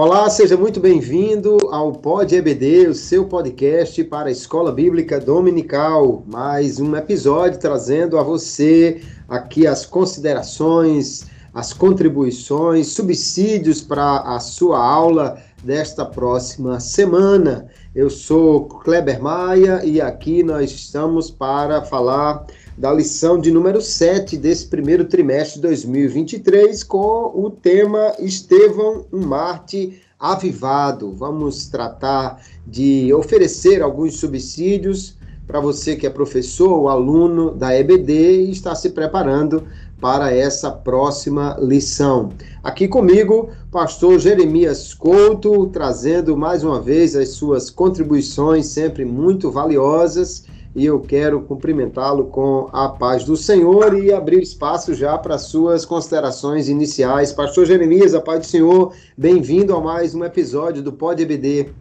Olá, seja muito bem-vindo ao Pod EBD, o seu podcast para a Escola Bíblica Dominical. Mais um episódio trazendo a você aqui as considerações, as contribuições, subsídios para a sua aula desta próxima semana. Eu sou Kleber Maia e aqui nós estamos para falar da lição de número 7 desse primeiro trimestre de 2023 com o tema Estevão, um Marte avivado. Vamos tratar de oferecer alguns subsídios para você que é professor ou aluno da EBD e está se preparando para essa próxima lição. Aqui comigo, pastor Jeremias Couto, trazendo mais uma vez as suas contribuições sempre muito valiosas e eu quero cumprimentá-lo com a paz do Senhor e abrir espaço já para suas considerações iniciais. Pastor Jeremias, a paz do Senhor, bem-vindo a mais um episódio do Pode EBD.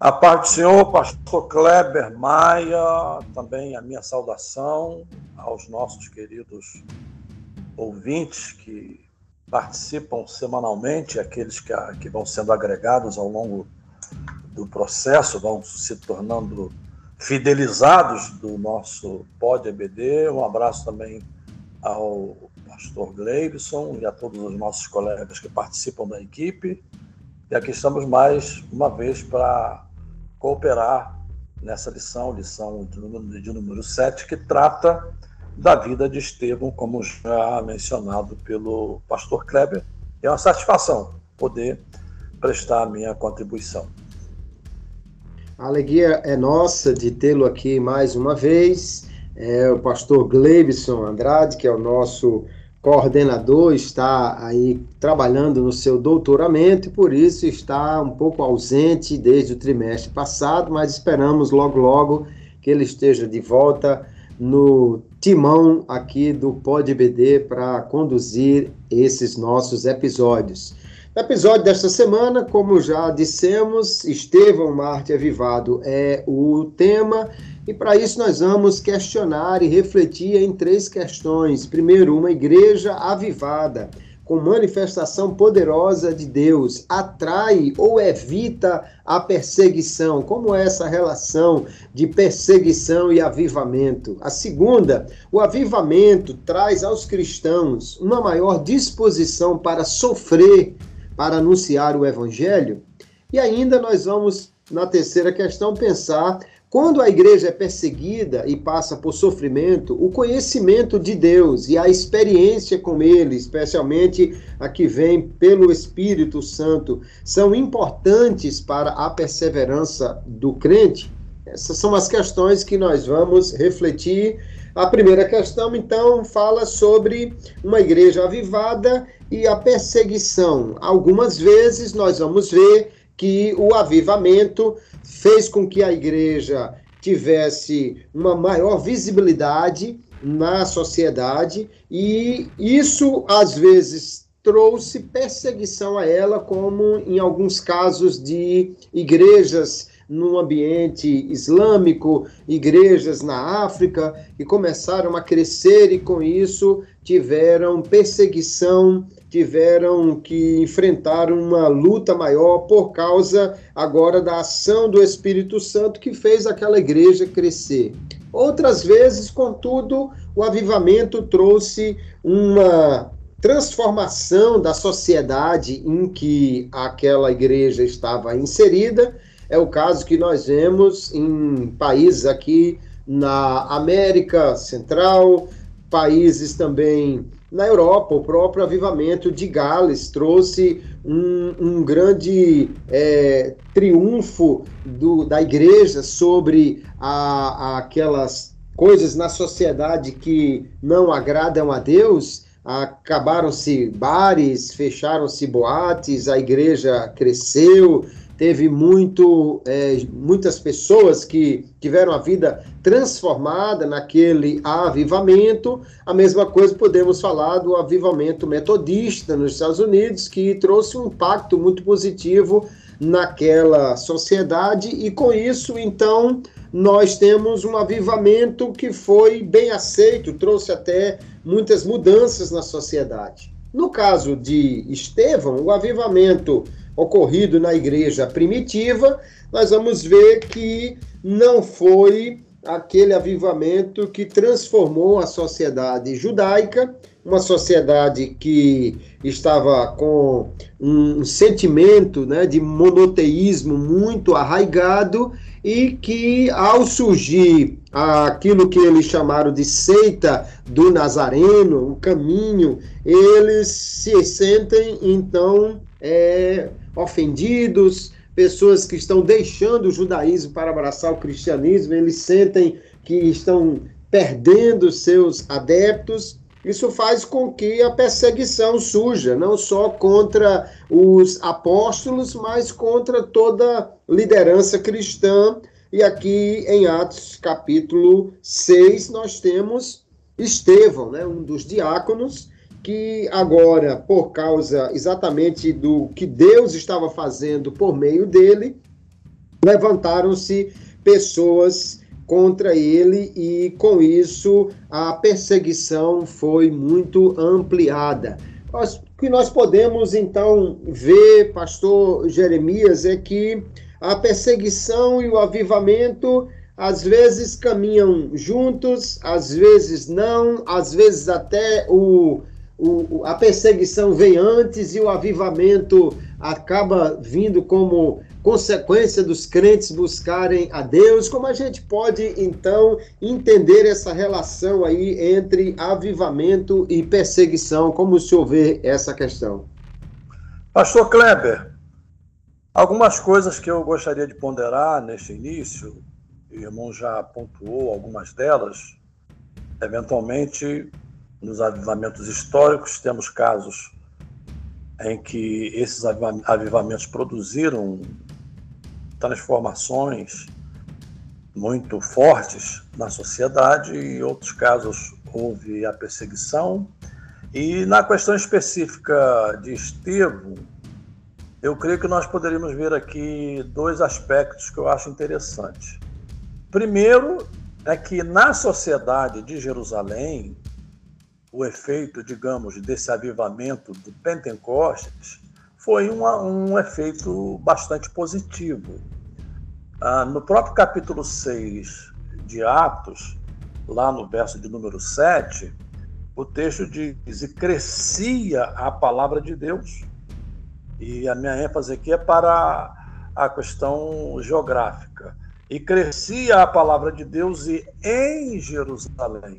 A paz do Senhor, pastor Kleber Maia, também a minha saudação aos nossos queridos ouvintes que participam semanalmente, aqueles que, que vão sendo agregados ao longo do processo, vão se tornando fidelizados do nosso Pod EBD. Um abraço também ao pastor Gleibson e a todos os nossos colegas que participam da equipe. E aqui estamos mais uma vez para cooperar nessa lição, lição de número, de número 7, que trata da vida de Estevão, como já mencionado pelo pastor Kleber. É uma satisfação poder prestar a minha contribuição. A alegria é nossa de tê-lo aqui mais uma vez. É, o pastor Gleibson Andrade, que é o nosso coordenador, está aí trabalhando no seu doutoramento e por isso está um pouco ausente desde o trimestre passado, mas esperamos logo, logo que ele esteja de volta no timão aqui do Pod BD para conduzir esses nossos episódios. Episódio desta semana, como já dissemos, Estevão Marte Avivado é o tema, e para isso nós vamos questionar e refletir em três questões. Primeiro, uma igreja avivada, com manifestação poderosa de Deus, atrai ou evita a perseguição? Como é essa relação de perseguição e avivamento? A segunda, o avivamento traz aos cristãos uma maior disposição para sofrer para anunciar o evangelho. E ainda nós vamos, na terceira questão, pensar quando a igreja é perseguida e passa por sofrimento, o conhecimento de Deus e a experiência com Ele, especialmente a que vem pelo Espírito Santo, são importantes para a perseverança do crente? Essas são as questões que nós vamos refletir. A primeira questão, então, fala sobre uma igreja avivada e a perseguição. Algumas vezes nós vamos ver que o avivamento fez com que a igreja tivesse uma maior visibilidade na sociedade e isso às vezes trouxe perseguição a ela, como em alguns casos de igrejas no ambiente islâmico, igrejas na África, que começaram a crescer e com isso tiveram perseguição, tiveram que enfrentar uma luta maior por causa agora da ação do Espírito Santo que fez aquela igreja crescer. Outras vezes, contudo, o avivamento trouxe uma transformação da sociedade em que aquela igreja estava inserida é o caso que nós vemos em países aqui na América Central, países também na Europa. O próprio avivamento de Gales trouxe um, um grande é, triunfo do, da igreja sobre a, a aquelas coisas na sociedade que não agradam a Deus. Acabaram-se bares, fecharam-se boates, a igreja cresceu, teve muito, é, muitas pessoas que tiveram a vida transformada naquele avivamento. A mesma coisa podemos falar do avivamento metodista nos Estados Unidos, que trouxe um impacto muito positivo naquela sociedade, e com isso, então, nós temos um avivamento que foi bem aceito, trouxe até muitas mudanças na sociedade. No caso de Estevão, o avivamento ocorrido na igreja primitiva, nós vamos ver que não foi aquele avivamento que transformou a sociedade judaica, uma sociedade que estava com um sentimento né, de monoteísmo muito arraigado e que, ao surgir aquilo que eles chamaram de seita do Nazareno, o caminho, eles se sentem então é, ofendidos, pessoas que estão deixando o judaísmo para abraçar o cristianismo, eles sentem que estão perdendo seus adeptos. Isso faz com que a perseguição surja, não só contra os apóstolos, mas contra toda liderança cristã. E aqui em Atos capítulo 6, nós temos Estevão, né, um dos diáconos, que agora, por causa exatamente do que Deus estava fazendo por meio dele, levantaram-se pessoas contra ele e com isso a perseguição foi muito ampliada. o que nós podemos então ver, pastor Jeremias, é que a perseguição e o avivamento às vezes caminham juntos, às vezes não, às vezes até o o, a perseguição vem antes e o avivamento acaba vindo como consequência dos crentes buscarem a Deus. Como a gente pode, então, entender essa relação aí entre avivamento e perseguição? Como o senhor vê essa questão? Pastor Kleber, algumas coisas que eu gostaria de ponderar neste início, o irmão já pontuou algumas delas, eventualmente nos avivamentos históricos, temos casos em que esses avivamentos produziram transformações muito fortes na sociedade e outros casos houve a perseguição. E na questão específica de Estevão, eu creio que nós poderíamos ver aqui dois aspectos que eu acho interessantes. Primeiro é que na sociedade de Jerusalém, o efeito, digamos, desse avivamento do Pentecostes foi uma, um efeito bastante positivo. Ah, no próprio capítulo 6 de Atos, lá no verso de número 7, o texto diz: E crescia a palavra de Deus. E a minha ênfase aqui é para a questão geográfica. E crescia a palavra de Deus e em Jerusalém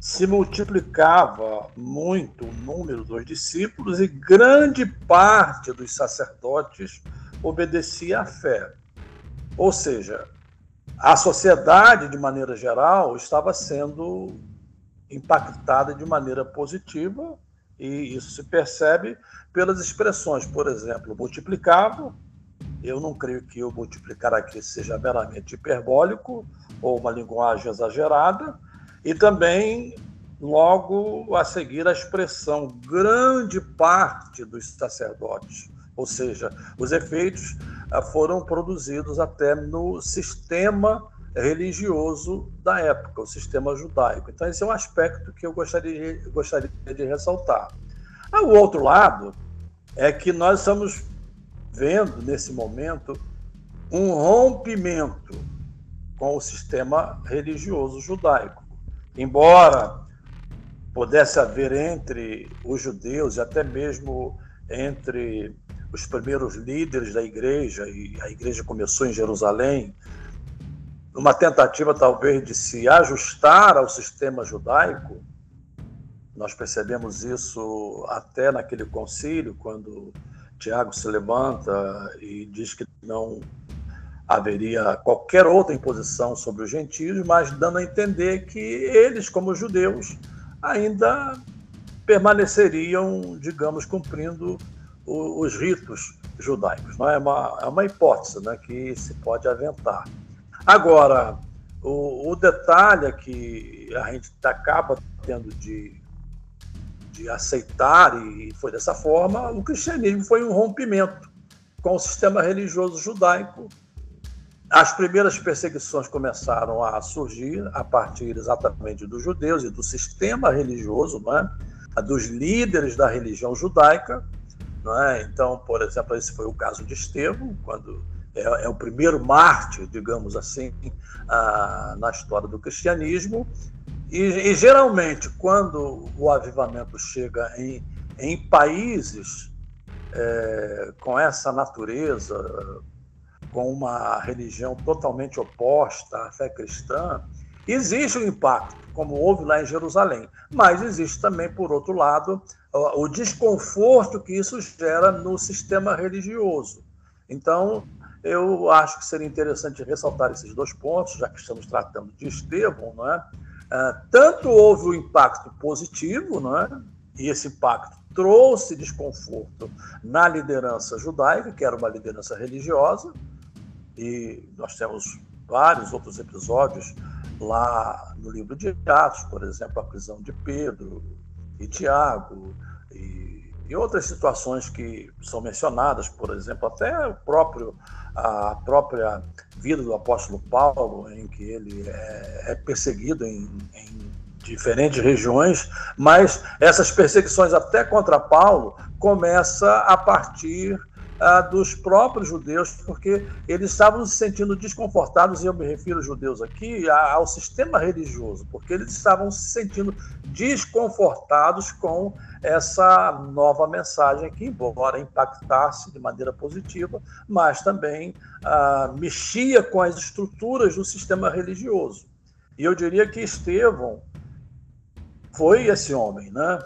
se multiplicava muito o número dos discípulos e grande parte dos sacerdotes obedecia à fé. Ou seja, a sociedade, de maneira geral, estava sendo impactada de maneira positiva, e isso se percebe pelas expressões, por exemplo, multiplicava. Eu não creio que o multiplicar aqui seja meramente hiperbólico ou uma linguagem exagerada, e também, logo a seguir, a expressão grande parte dos sacerdotes, ou seja, os efeitos ah, foram produzidos até no sistema religioso da época, o sistema judaico. Então, esse é um aspecto que eu gostaria, gostaria de ressaltar. Ah, o outro lado é que nós estamos vendo, nesse momento, um rompimento com o sistema religioso judaico. Embora pudesse haver entre os judeus e até mesmo entre os primeiros líderes da igreja, e a igreja começou em Jerusalém, uma tentativa talvez de se ajustar ao sistema judaico, nós percebemos isso até naquele concílio, quando Tiago se levanta e diz que não haveria qualquer outra imposição sobre os gentios, mas dando a entender que eles, como judeus, ainda permaneceriam, digamos, cumprindo os ritos judaicos. Não é uma, é uma hipótese né, que se pode aventar. Agora, o, o detalhe é que a gente acaba tendo de, de aceitar, e foi dessa forma, o cristianismo foi um rompimento com o sistema religioso judaico as primeiras perseguições começaram a surgir a partir exatamente dos judeus e do sistema religioso, não é? dos líderes da religião judaica. Não é? Então, por exemplo, esse foi o caso de Estevão, quando é, é o primeiro mártir, digamos assim, ah, na história do cristianismo. E, e, geralmente, quando o avivamento chega em, em países é, com essa natureza, com uma religião totalmente oposta à fé cristã, existe um impacto, como houve lá em Jerusalém, mas existe também, por outro lado, o desconforto que isso gera no sistema religioso. Então, eu acho que seria interessante ressaltar esses dois pontos, já que estamos tratando de Estevão, não é? Uh, tanto houve o um impacto positivo, não é? e esse impacto trouxe desconforto na liderança judaica, que era uma liderança religiosa, e nós temos vários outros episódios lá no livro de Atos, por exemplo, a prisão de Pedro e Tiago, e, e outras situações que são mencionadas, por exemplo, até o próprio a própria vida do apóstolo Paulo, em que ele é, é perseguido em, em diferentes regiões, mas essas perseguições até contra Paulo começa a partir ah, dos próprios judeus, porque eles estavam se sentindo desconfortáveis, e eu me refiro aos judeus aqui, ao sistema religioso, porque eles estavam se sentindo desconfortados com essa nova mensagem que, embora impactasse de maneira positiva, mas também ah, mexia com as estruturas do sistema religioso. E eu diria que Estevão foi esse homem, né?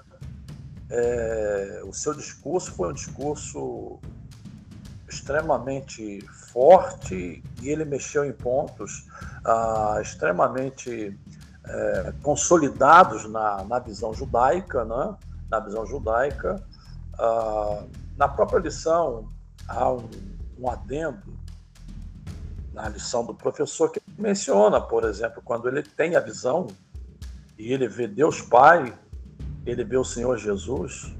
É, o seu discurso foi um discurso extremamente forte e ele mexeu em pontos ah, extremamente é, consolidados na, na visão judaica, né? na visão judaica. Ah, na própria lição há um, um adendo na lição do professor que menciona, por exemplo, quando ele tem a visão e ele vê Deus Pai, ele vê o Senhor Jesus,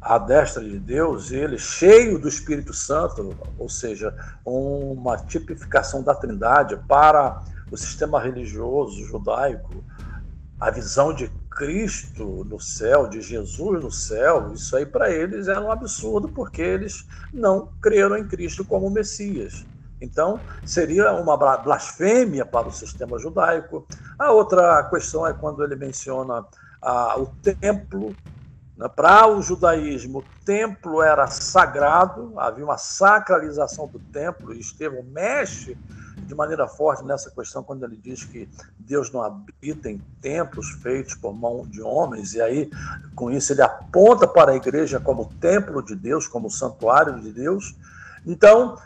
à destra de Deus, ele cheio do Espírito Santo, ou seja, uma tipificação da Trindade para o sistema religioso judaico, a visão de Cristo no céu, de Jesus no céu, isso aí para eles era um absurdo, porque eles não creram em Cristo como Messias. Então, seria uma blasfêmia para o sistema judaico. A outra questão é quando ele menciona ah, o templo? Para o judaísmo, o templo era sagrado, havia uma sacralização do templo, e Estevão mexe de maneira forte nessa questão quando ele diz que Deus não habita em templos feitos por mão de homens, e aí com isso ele aponta para a igreja como templo de Deus, como santuário de Deus. Então,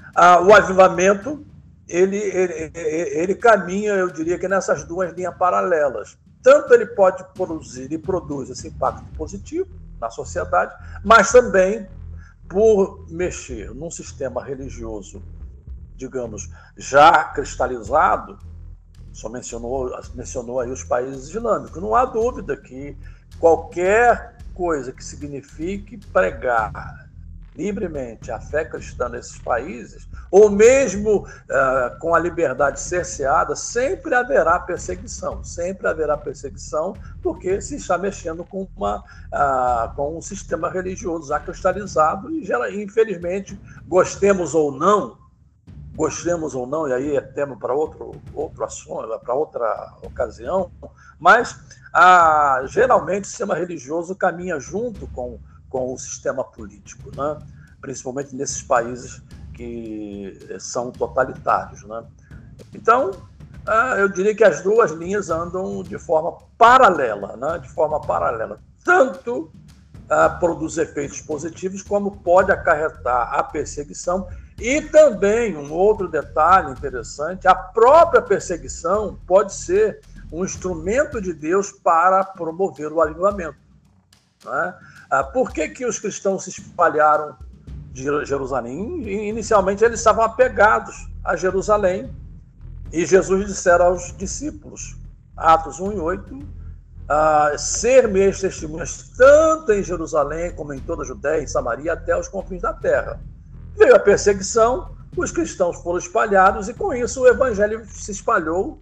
o avivamento ele, ele, ele caminha, eu diria que nessas duas linhas paralelas. Tanto ele pode produzir e produz esse impacto positivo, na sociedade, mas também por mexer num sistema religioso, digamos, já cristalizado, só mencionou, mencionou aí os países islâmicos. Não há dúvida que qualquer coisa que signifique pregar livremente a fé cristã nesses países, ou mesmo uh, com a liberdade cerceada, sempre haverá perseguição, sempre haverá perseguição, porque se está mexendo com, uma, uh, com um sistema religioso já cristalizado e, infelizmente, gostemos ou não, gostemos ou não, e aí é tema para outro, outro assunto, para outra ocasião, mas uh, geralmente o sistema religioso caminha junto com com o sistema político, né? principalmente nesses países que são totalitários. Né? Então, ah, eu diria que as duas linhas andam de forma paralela, né? de forma paralela. Tanto ah, produz efeitos positivos, como pode acarretar a perseguição. E também, um outro detalhe interessante, a própria perseguição pode ser um instrumento de Deus para promover o avivamento. Né? Ah, por que, que os cristãos se espalharam de Jerusalém? Inicialmente eles estavam apegados a Jerusalém e Jesus dissera aos discípulos, Atos 1 e 8, ah, ser meus testemunhas tanto em Jerusalém como em toda a Judéia e Samaria até os confins da terra. Veio a perseguição, os cristãos foram espalhados e com isso o evangelho se espalhou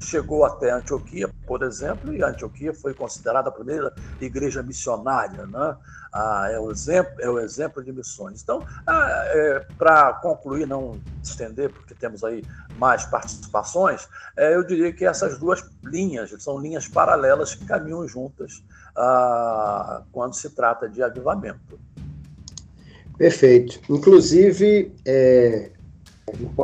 chegou até Antioquia, por exemplo, e Antioquia foi considerada a primeira igreja missionária, né? Ah, é, o exemplo, é o exemplo de missões. Então, ah, é, para concluir, não estender, porque temos aí mais participações, é, eu diria que essas duas linhas são linhas paralelas que caminham juntas ah, quando se trata de avivamento. Perfeito. Inclusive, é,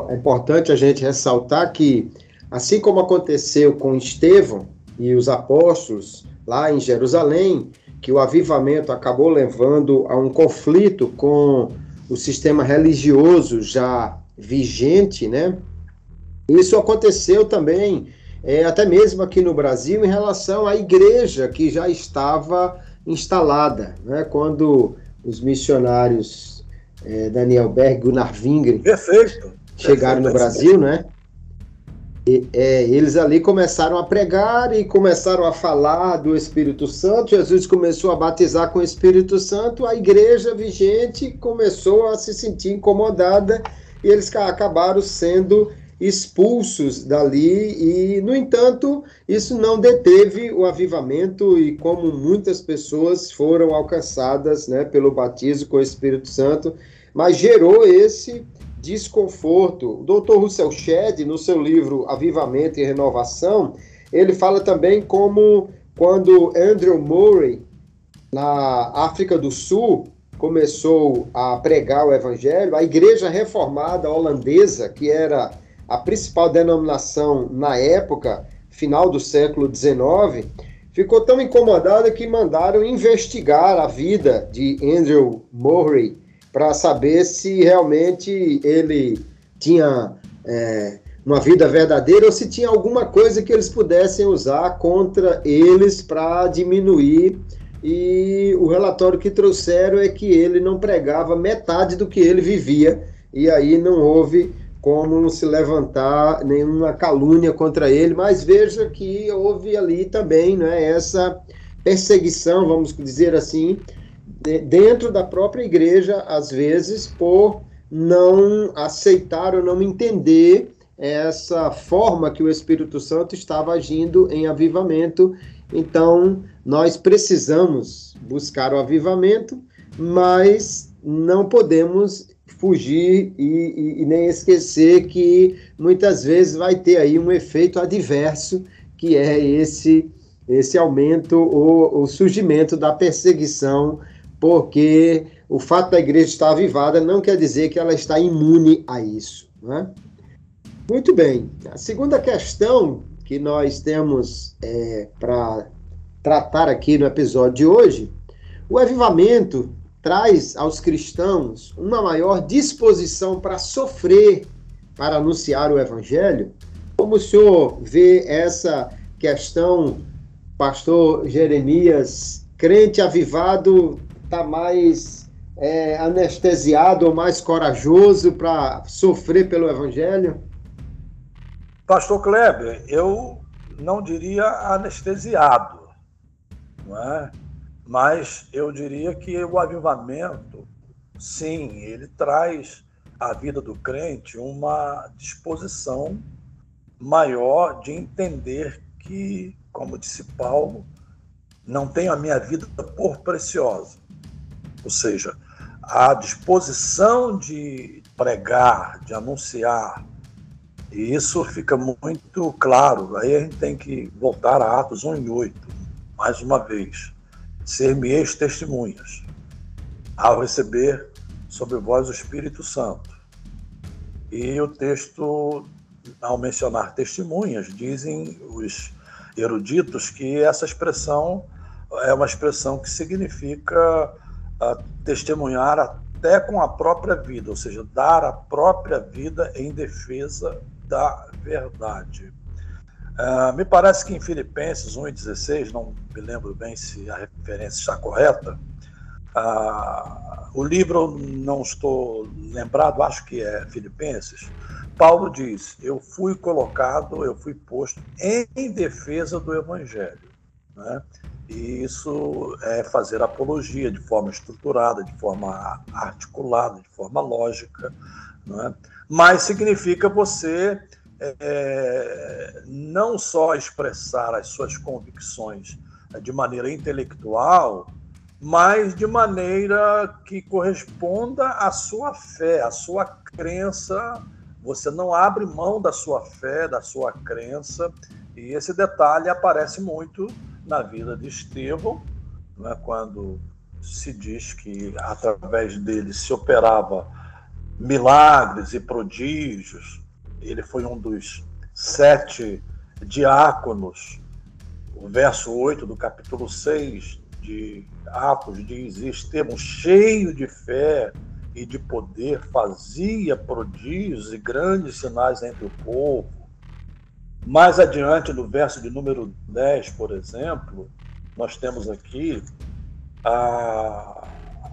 é importante a gente ressaltar que, assim como aconteceu com Estevão e os apóstolos lá em Jerusalém, que o avivamento acabou levando a um conflito com o sistema religioso já vigente, né? Isso aconteceu também, é, até mesmo aqui no Brasil, em relação à igreja que já estava instalada, né? Quando os missionários é, Daniel Berg e Gunnar Wingren chegaram no Brasil, né? E, é, eles ali começaram a pregar e começaram a falar do Espírito Santo. Jesus começou a batizar com o Espírito Santo. A igreja vigente começou a se sentir incomodada e eles acabaram sendo expulsos dali. E, no entanto, isso não deteve o avivamento e como muitas pessoas foram alcançadas, né, pelo batismo com o Espírito Santo, mas gerou esse desconforto. O Dr. Russell Shedd, no seu livro Avivamento e Renovação, ele fala também como quando Andrew Murray, na África do Sul, começou a pregar o evangelho, a igreja reformada holandesa, que era a principal denominação na época, final do século XIX, ficou tão incomodada que mandaram investigar a vida de Andrew Murray para saber se realmente ele tinha é, uma vida verdadeira ou se tinha alguma coisa que eles pudessem usar contra eles para diminuir. E o relatório que trouxeram é que ele não pregava metade do que ele vivia, e aí não houve como se levantar nenhuma calúnia contra ele, mas veja que houve ali também né, essa perseguição, vamos dizer assim, dentro da própria igreja, às vezes, por não aceitar ou não entender essa forma que o Espírito Santo estava agindo em avivamento. Então, nós precisamos buscar o avivamento, mas não podemos fugir e, e, e, nem esquecer que muitas vezes vai ter aí um efeito adverso, que é esse esse aumento ou surgimento da perseguição porque o fato da igreja estar avivada não quer dizer que ela está imune a isso. Né? Muito bem. A segunda questão que nós temos é, para tratar aqui no episódio de hoje, o avivamento traz aos cristãos uma maior disposição para sofrer, para anunciar o evangelho. Como o senhor vê essa questão, pastor Jeremias, crente avivado está mais é, anestesiado ou mais corajoso para sofrer pelo Evangelho? Pastor Kleber, eu não diria anestesiado, não é? mas eu diria que o avivamento, sim, ele traz à vida do crente uma disposição maior de entender que, como disse Paulo, não tenho a minha vida por preciosa, ou seja, a disposição de pregar, de anunciar, e isso fica muito claro. Aí a gente tem que voltar a Atos 1 e 8, mais uma vez. Ser-me-eis testemunhas, ao receber sobre vós o Espírito Santo. E o texto, ao mencionar testemunhas, dizem os eruditos que essa expressão é uma expressão que significa a testemunhar até com a própria vida, ou seja, dar a própria vida em defesa da verdade. Uh, me parece que em Filipenses 1,16, não me lembro bem se a referência está correta, uh, o livro, não estou lembrado, acho que é Filipenses, Paulo diz: Eu fui colocado, eu fui posto em defesa do Evangelho. Né? E isso é fazer apologia de forma estruturada, de forma articulada, de forma lógica, não é? mas significa você é, não só expressar as suas convicções de maneira intelectual, mas de maneira que corresponda à sua fé, à sua crença. Você não abre mão da sua fé, da sua crença, e esse detalhe aparece muito na vida de Estevão, né, quando se diz que através dele se operava milagres e prodígios. Ele foi um dos sete diáconos. O verso 8 do capítulo 6 de Atos diz: Estevão, cheio de fé e de poder, fazia prodígios e grandes sinais entre o povo. Mais adiante, no verso de número 10, por exemplo, nós temos aqui a,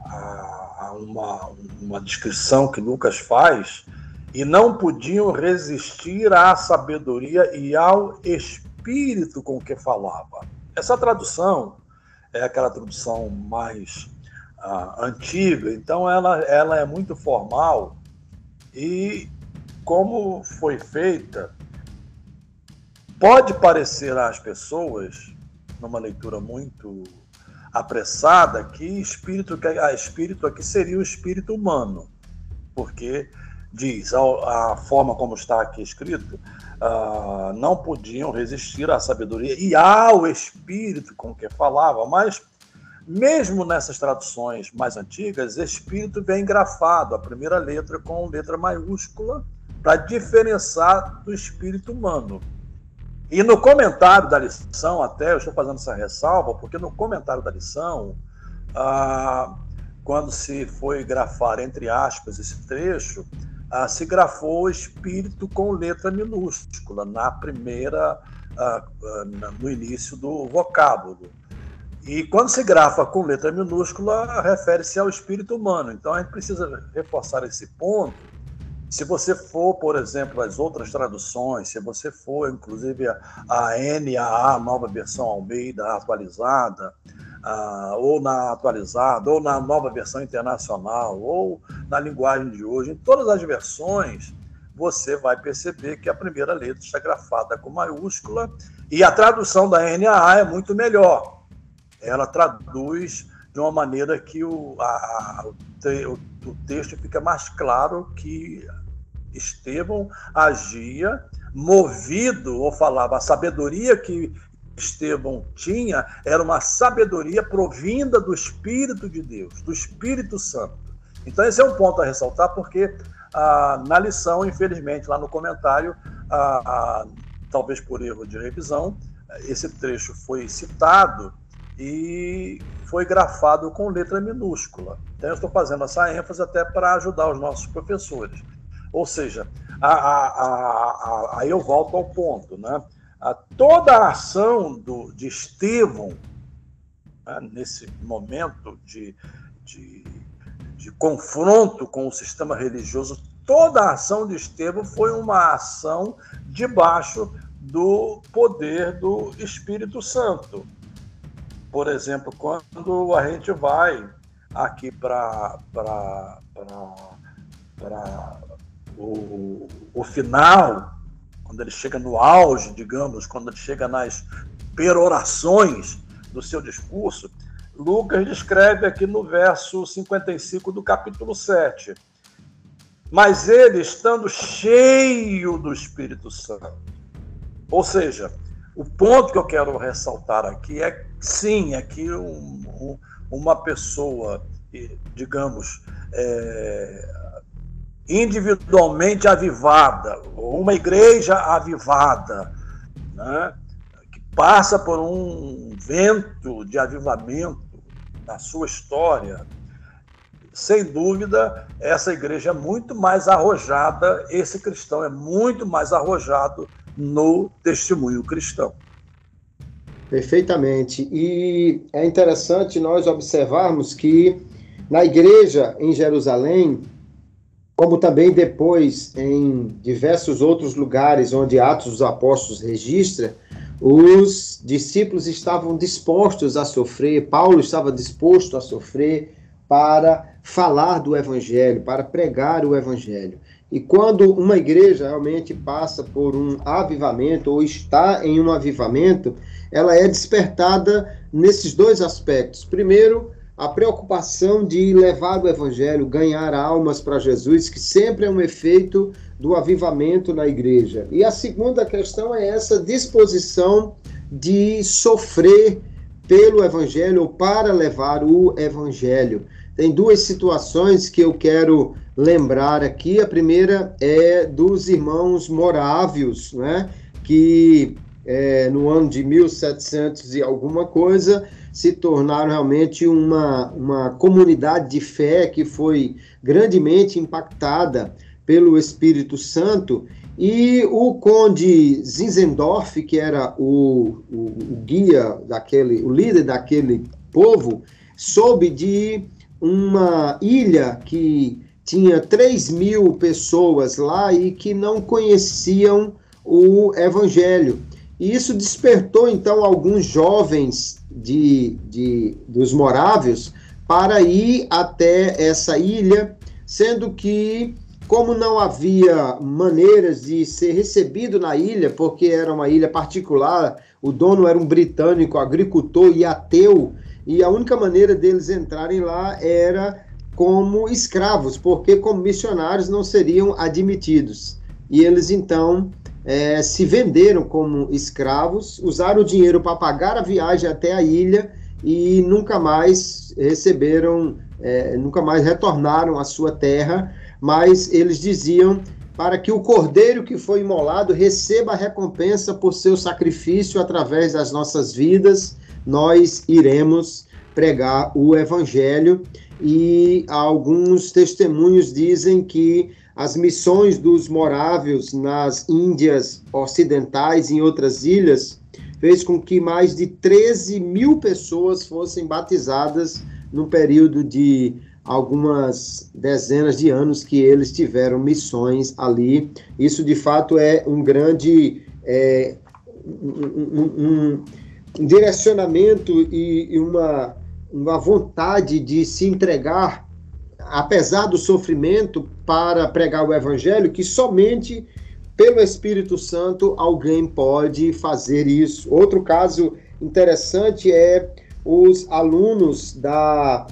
a, uma, uma descrição que Lucas faz, e não podiam resistir à sabedoria e ao espírito com que falava. Essa tradução é aquela tradução mais uh, antiga, então ela, ela é muito formal e como foi feita, pode parecer às pessoas, numa leitura muito apressada, que espírito, que a espírito aqui seria o espírito humano, porque diz a, a forma como está aqui escrito, uh, não podiam resistir à sabedoria e ao espírito com que falava, mas mesmo nessas traduções mais antigas, espírito vem grafado, a primeira letra com letra maiúscula, para diferenciar do espírito humano. E no comentário da lição, até eu estou fazendo essa ressalva, porque no comentário da lição, ah, quando se foi grafar, entre aspas, esse trecho, ah, se grafou espírito com letra minúscula, na primeira, ah, ah, no início do vocábulo. E quando se grafa com letra minúscula, refere-se ao espírito humano. Então a gente precisa reforçar esse ponto. Se você for, por exemplo, as outras traduções, se você for, inclusive, a, NAA, nova versão Almeida atualizada, ou na atualizada, ou na nova versão internacional, ou na linguagem de hoje, em todas as versões, você vai perceber que a primeira letra está grafada com maiúscula e a tradução da NAA é muito melhor. Ela traduz de uma maneira que o, a, o, o texto fica mais claro que Estevão agia movido ou falava a sabedoria que Estevão tinha era uma sabedoria provinda do Espírito de Deus, do Espírito Santo. Então, esse é um ponto a ressaltar, porque ah, na lição, infelizmente, lá no comentário, ah, ah, talvez por erro de revisão, esse trecho foi citado e foi grafado com letra minúscula. Então, eu estou fazendo essa ênfase até para ajudar os nossos professores. Ou seja, aí eu volto ao ponto, né? a toda a ação do, de Estevão, né, nesse momento de, de, de, confronto com o sistema religioso, toda a ação de Estevão foi uma ação debaixo do poder do Espírito Santo. Por exemplo, quando a gente vai aqui para o, o final quando ele chega no auge, digamos, quando ele chega nas perorações do seu discurso, Lucas descreve aqui no verso 55 do capítulo 7. Mas ele estando cheio do Espírito Santo. Ou seja, o ponto que eu quero ressaltar aqui é sim, é que um, um, uma pessoa, digamos, é, individualmente avivada, uma igreja avivada, né, que passa por um vento de avivamento na sua história, sem dúvida, essa igreja é muito mais arrojada, esse cristão é muito mais arrojado no testemunho cristão. Perfeitamente. E é interessante nós observarmos que na igreja em Jerusalém, como também depois em diversos outros lugares onde Atos dos Apóstolos registra, os discípulos estavam dispostos a sofrer, Paulo estava disposto a sofrer para falar do Evangelho, para pregar o Evangelho. E quando uma igreja realmente passa por um avivamento ou está em um avivamento, ela é despertada nesses dois aspectos. Primeiro, a preocupação de levar o evangelho, ganhar almas para Jesus, que sempre é um efeito do avivamento na igreja. E a segunda questão é essa disposição de sofrer pelo evangelho ou para levar o evangelho. Tem duas situações que eu quero lembrar aqui. A primeira é dos irmãos morávios, né? que é, no ano de 1700 e alguma coisa se tornaram realmente uma, uma comunidade de fé que foi grandemente impactada pelo Espírito Santo. E o conde Zinzendorf, que era o, o, o guia daquele, o líder daquele povo, soube de uma ilha que tinha 3 mil pessoas lá e que não conheciam o evangelho. E isso despertou então alguns jovens de, de, dos morávios para ir até essa ilha, sendo que, como não havia maneiras de ser recebido na ilha, porque era uma ilha particular, o dono era um britânico, agricultor e ateu, e a única maneira deles entrarem lá era como escravos, porque como missionários não seriam admitidos. E eles então é, se venderam como escravos, usaram o dinheiro para pagar a viagem até a ilha e nunca mais receberam, é, nunca mais retornaram à sua terra, mas eles diziam para que o cordeiro que foi imolado receba a recompensa por seu sacrifício através das nossas vidas, nós iremos pregar o evangelho. E alguns testemunhos dizem que as missões dos morávios nas Índias Ocidentais e em outras ilhas fez com que mais de 13 mil pessoas fossem batizadas no período de algumas dezenas de anos que eles tiveram missões ali. Isso, de fato, é um grande é, um, um, um, direcionamento e, e uma, uma vontade de se entregar apesar do sofrimento, para pregar o evangelho, que somente pelo Espírito Santo alguém pode fazer isso. Outro caso interessante é os alunos da,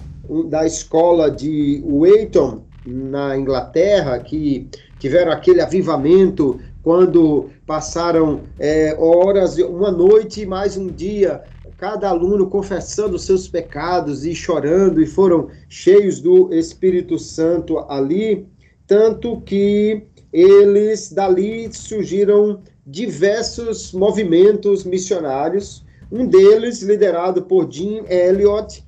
da escola de Weyton, na Inglaterra, que tiveram aquele avivamento quando passaram é, horas, uma noite e mais um dia cada aluno confessando seus pecados e chorando, e foram cheios do Espírito Santo ali, tanto que eles dali surgiram diversos movimentos missionários. Um deles, liderado por Jim Elliot,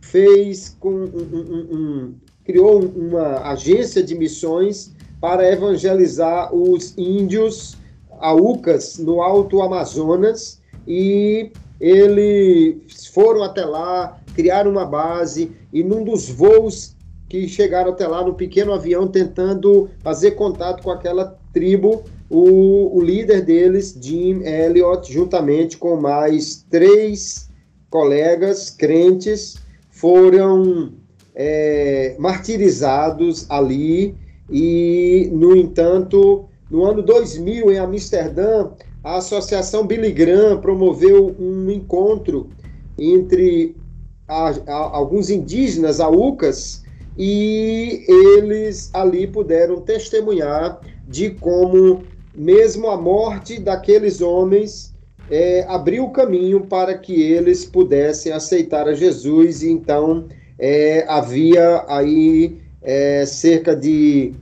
fez com um, um, um, criou uma agência de missões para evangelizar os índios aucas no Alto Amazonas e eles foram até lá, criaram uma base e num dos voos que chegaram até lá no pequeno avião tentando fazer contato com aquela tribo, o, o líder deles, Jim Elliot, juntamente com mais três colegas crentes, foram é, martirizados ali e, no entanto, no ano 2000, em Amsterdã, a Associação Billy Graham promoveu um encontro entre a, a, alguns indígenas aucas e eles ali puderam testemunhar de como mesmo a morte daqueles homens é, abriu o caminho para que eles pudessem aceitar a Jesus. E então é, havia aí é, cerca de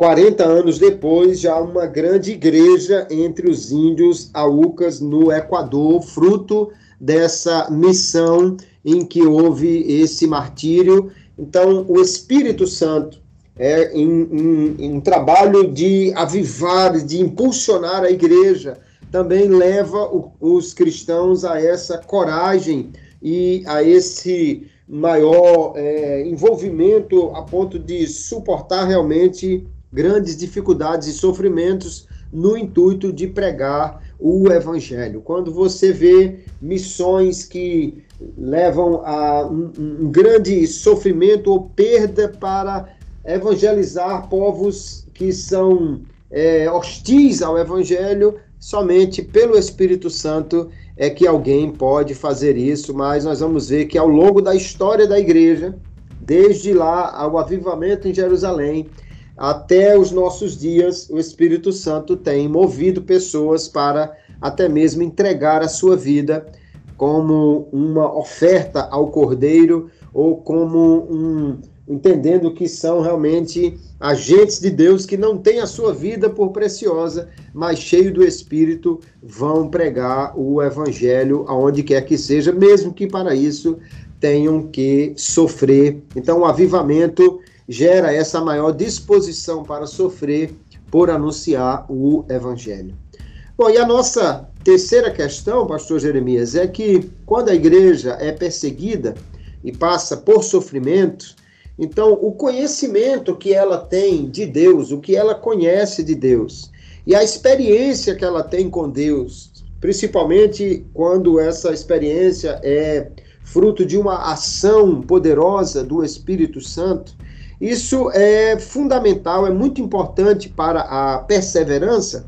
40 anos depois, já uma grande igreja entre os índios aucas no Equador, fruto dessa missão em que houve esse martírio. Então, o Espírito Santo é em, em, um trabalho de avivar, de impulsionar a igreja, também leva o, os cristãos a essa coragem e a esse maior é, envolvimento a ponto de suportar realmente grandes dificuldades e sofrimentos no intuito de pregar o evangelho. Quando você vê missões que levam a um, um grande sofrimento ou perda para evangelizar povos que são é, hostis ao evangelho, somente pelo Espírito Santo é que alguém pode fazer isso, mas nós vamos ver que ao longo da história da igreja, desde lá ao avivamento em Jerusalém, até os nossos dias, o Espírito Santo tem movido pessoas para até mesmo entregar a sua vida como uma oferta ao Cordeiro ou como um entendendo que são realmente agentes de Deus que não têm a sua vida por preciosa, mas cheio do Espírito, vão pregar o Evangelho aonde quer que seja, mesmo que para isso tenham que sofrer. Então, o avivamento gera essa maior disposição para sofrer por anunciar o Evangelho. Bom, e a nossa terceira questão, pastor Jeremias, é que quando a igreja é perseguida e passa por sofrimento, então, o conhecimento que ela tem de Deus, o que ela conhece de Deus, e a experiência que ela tem com Deus, principalmente quando essa experiência é fruto de uma ação poderosa do Espírito Santo, isso é fundamental, é muito importante para a perseverança.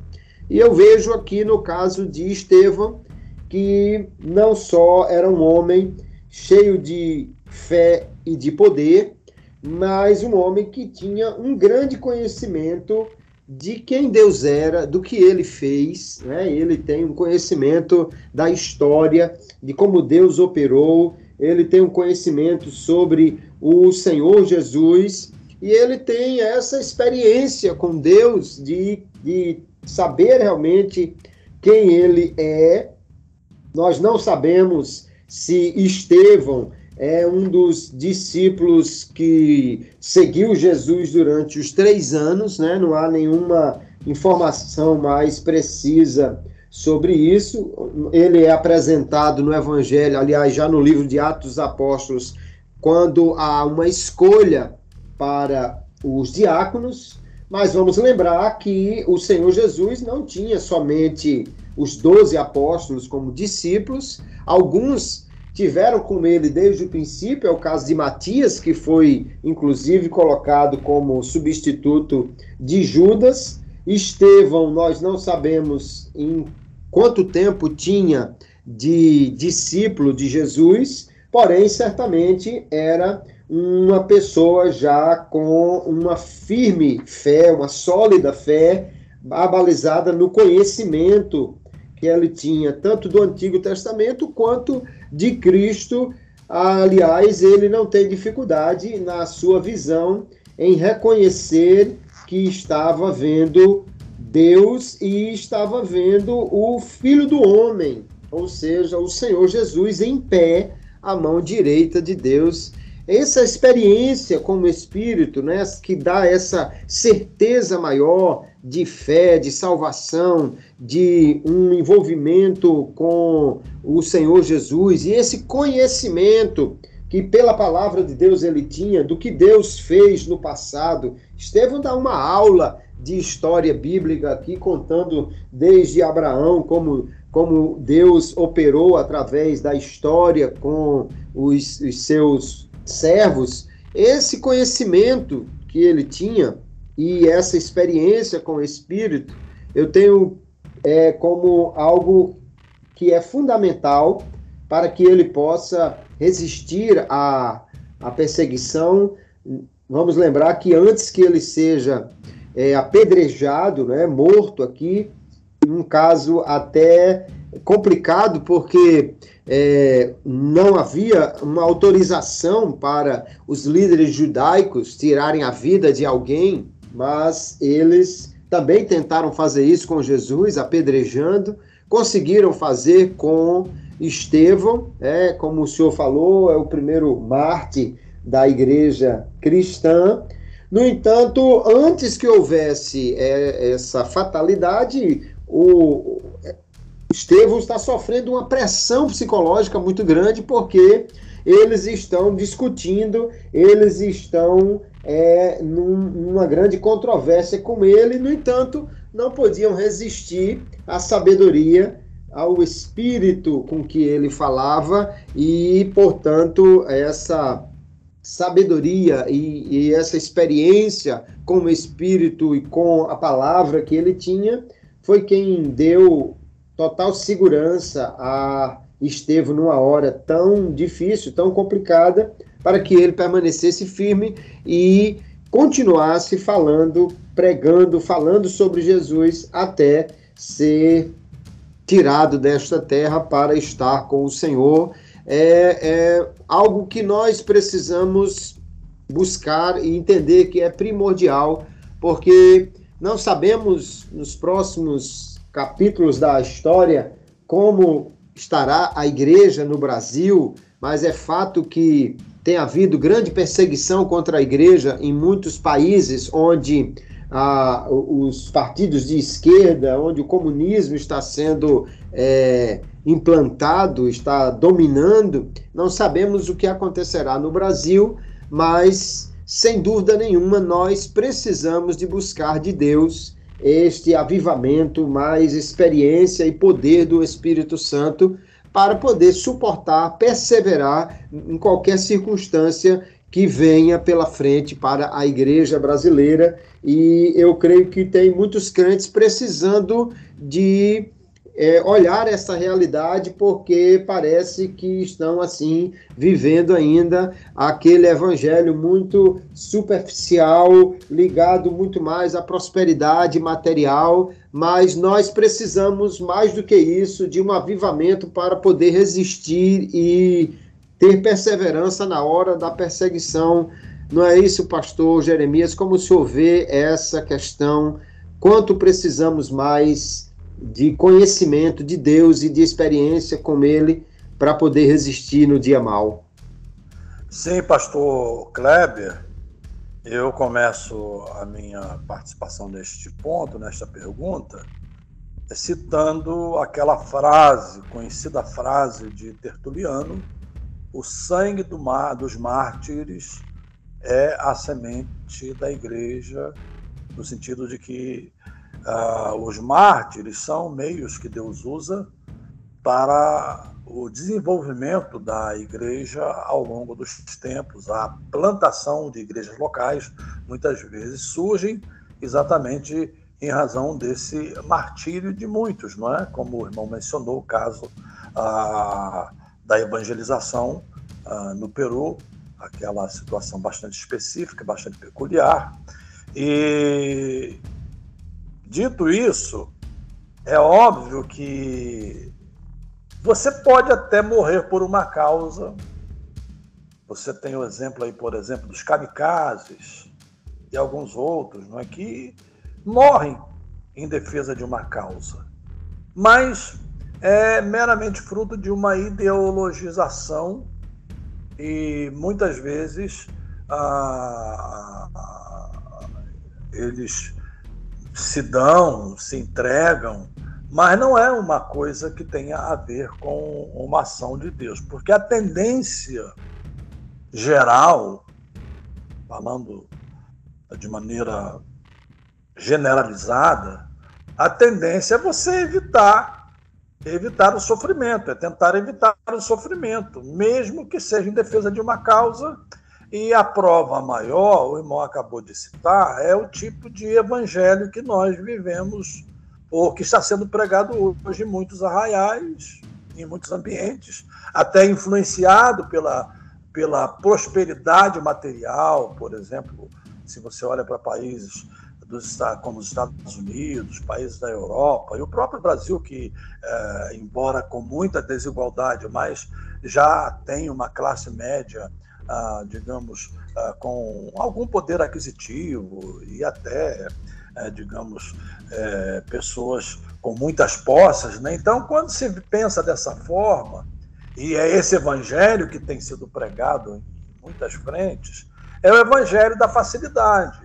E eu vejo aqui no caso de Estevão, que não só era um homem cheio de fé e de poder, mas um homem que tinha um grande conhecimento de quem Deus era, do que ele fez, né? Ele tem um conhecimento da história, de como Deus operou, ele tem um conhecimento sobre o Senhor Jesus e ele tem essa experiência com Deus de, de saber realmente quem ele é. Nós não sabemos se Estevão é um dos discípulos que seguiu Jesus durante os três anos, né? Não há nenhuma informação mais precisa sobre isso. Ele é apresentado no Evangelho, aliás, já no livro de Atos dos Apóstolos, quando há uma escolha para os diáconos. Mas vamos lembrar que o Senhor Jesus não tinha somente os doze apóstolos como discípulos, alguns tiveram com ele desde o princípio, é o caso de Matias, que foi inclusive colocado como substituto de Judas. Estevão, nós não sabemos em quanto tempo tinha de discípulo de Jesus, porém, certamente era uma pessoa já com uma firme fé, uma sólida fé, abalizada no conhecimento que ele tinha, tanto do Antigo Testamento quanto de Cristo. Aliás, ele não tem dificuldade na sua visão em reconhecer que estava vendo Deus e estava vendo o Filho do Homem, ou seja, o Senhor Jesus em pé, à mão direita de Deus essa experiência com o Espírito, né, que dá essa certeza maior de fé, de salvação, de um envolvimento com o Senhor Jesus e esse conhecimento que pela palavra de Deus ele tinha do que Deus fez no passado. Estevão dá uma aula de história bíblica aqui contando desde Abraão como como Deus operou através da história com os, os seus servos, esse conhecimento que ele tinha e essa experiência com o Espírito, eu tenho é, como algo que é fundamental para que ele possa resistir à, à perseguição. Vamos lembrar que antes que ele seja é, apedrejado, né, morto aqui, um caso até complicado, porque é, não havia uma autorização para os líderes judaicos tirarem a vida de alguém, mas eles também tentaram fazer isso com Jesus, apedrejando, conseguiram fazer com Estevão, é, como o senhor falou, é o primeiro mártir da igreja cristã. No entanto, antes que houvesse é, essa fatalidade, o, Estevão está sofrendo uma pressão psicológica muito grande porque eles estão discutindo, eles estão é, num, numa grande controvérsia com ele. No entanto, não podiam resistir à sabedoria, ao espírito com que ele falava e, portanto, essa sabedoria e, e, essa experiência com o Espírito e com a palavra que ele tinha, foi quem deu total segurança a Estevão numa hora tão difícil, tão complicada, para que ele permanecesse firme e continuasse falando, pregando, falando sobre Jesus até ser tirado desta terra para estar com o Senhor é, é algo que nós precisamos buscar e entender que é primordial, porque não sabemos nos próximos capítulos da história como estará a igreja no Brasil, mas é fato que tem havido grande perseguição contra a igreja em muitos países onde ah, os partidos de esquerda, onde o comunismo está sendo é, implantado, está dominando, não sabemos o que acontecerá no Brasil, mas sem dúvida nenhuma nós precisamos de buscar de Deus este avivamento, mais experiência e poder do Espírito Santo para poder suportar, perseverar em qualquer circunstância que venha pela frente para a igreja brasileira. E eu creio que tem muitos crentes precisando de é, olhar essa realidade porque parece que estão assim vivendo ainda aquele evangelho muito superficial, ligado muito mais à prosperidade material, mas nós precisamos mais do que isso de um avivamento para poder resistir e ter perseverança na hora da perseguição. Não é isso, pastor Jeremias? Como o senhor vê essa questão? Quanto precisamos mais de conhecimento de Deus e de experiência com Ele para poder resistir no dia mal. Sim, pastor Kleber, eu começo a minha participação neste ponto, nesta pergunta, citando aquela frase, conhecida frase de Tertuliano: o sangue do mar, dos mártires é a semente da igreja, no sentido de que ah, os mártires são meios que Deus usa para o desenvolvimento da igreja ao longo dos tempos. A plantação de igrejas locais muitas vezes surgem exatamente em razão desse martírio de muitos, não é? Como o irmão mencionou o caso ah, da evangelização ah, no Peru, aquela situação bastante específica, bastante peculiar. E Dito isso, é óbvio que você pode até morrer por uma causa. Você tem o exemplo aí, por exemplo, dos kamikazes e alguns outros, não é que morrem em defesa de uma causa. Mas é meramente fruto de uma ideologização e muitas vezes ah, eles se dão, se entregam, mas não é uma coisa que tenha a ver com uma ação de Deus, porque a tendência geral, falando de maneira generalizada, a tendência é você evitar evitar o sofrimento, é tentar evitar o sofrimento, mesmo que seja em defesa de uma causa. E a prova maior, o irmão acabou de citar, é o tipo de evangelho que nós vivemos, ou que está sendo pregado hoje em muitos arraiais, em muitos ambientes, até influenciado pela, pela prosperidade material, por exemplo, se você olha para países dos, como os Estados Unidos, países da Europa e o próprio Brasil, que, é, embora com muita desigualdade, mas já tem uma classe média ah, digamos, ah, com algum poder aquisitivo e até, eh, digamos, eh, pessoas com muitas posses. Né? Então, quando se pensa dessa forma, e é esse evangelho que tem sido pregado em muitas frentes, é o evangelho da facilidade,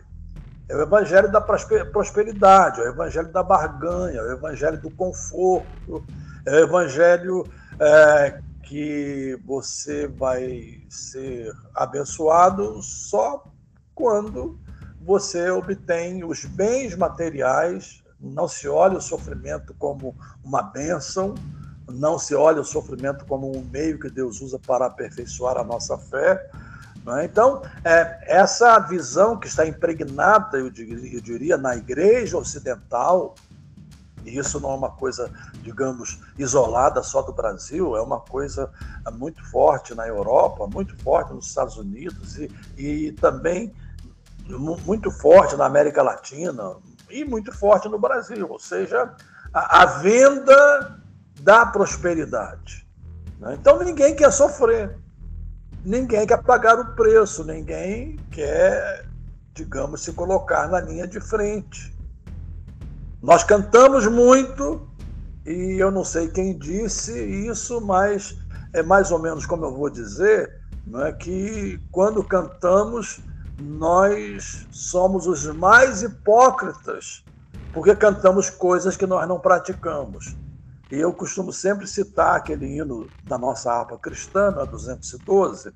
é o evangelho da prosperidade, é o evangelho da barganha, é o evangelho do conforto, é o evangelho é, que você vai ser abençoado só quando você obtém os bens materiais não se olha o sofrimento como uma bênção, não se olha o sofrimento como um meio que Deus usa para aperfeiçoar a nossa fé. É? Então, é, essa visão que está impregnada, eu diria, eu diria, na igreja ocidental, e isso não é uma coisa, digamos, isolada só do Brasil, é uma coisa muito forte na Europa, muito forte nos Estados Unidos e, e também muito forte na América Latina e muito forte no Brasil, ou seja, a, a venda da prosperidade. Né? Então ninguém quer sofrer, ninguém quer pagar o preço, ninguém quer, digamos, se colocar na linha de frente. Nós cantamos muito, e eu não sei quem disse isso, mas é mais ou menos como eu vou dizer, é que quando cantamos nós somos os mais hipócritas, porque cantamos coisas que nós não praticamos. E eu costumo sempre citar aquele hino da nossa harpa cristã, a 212,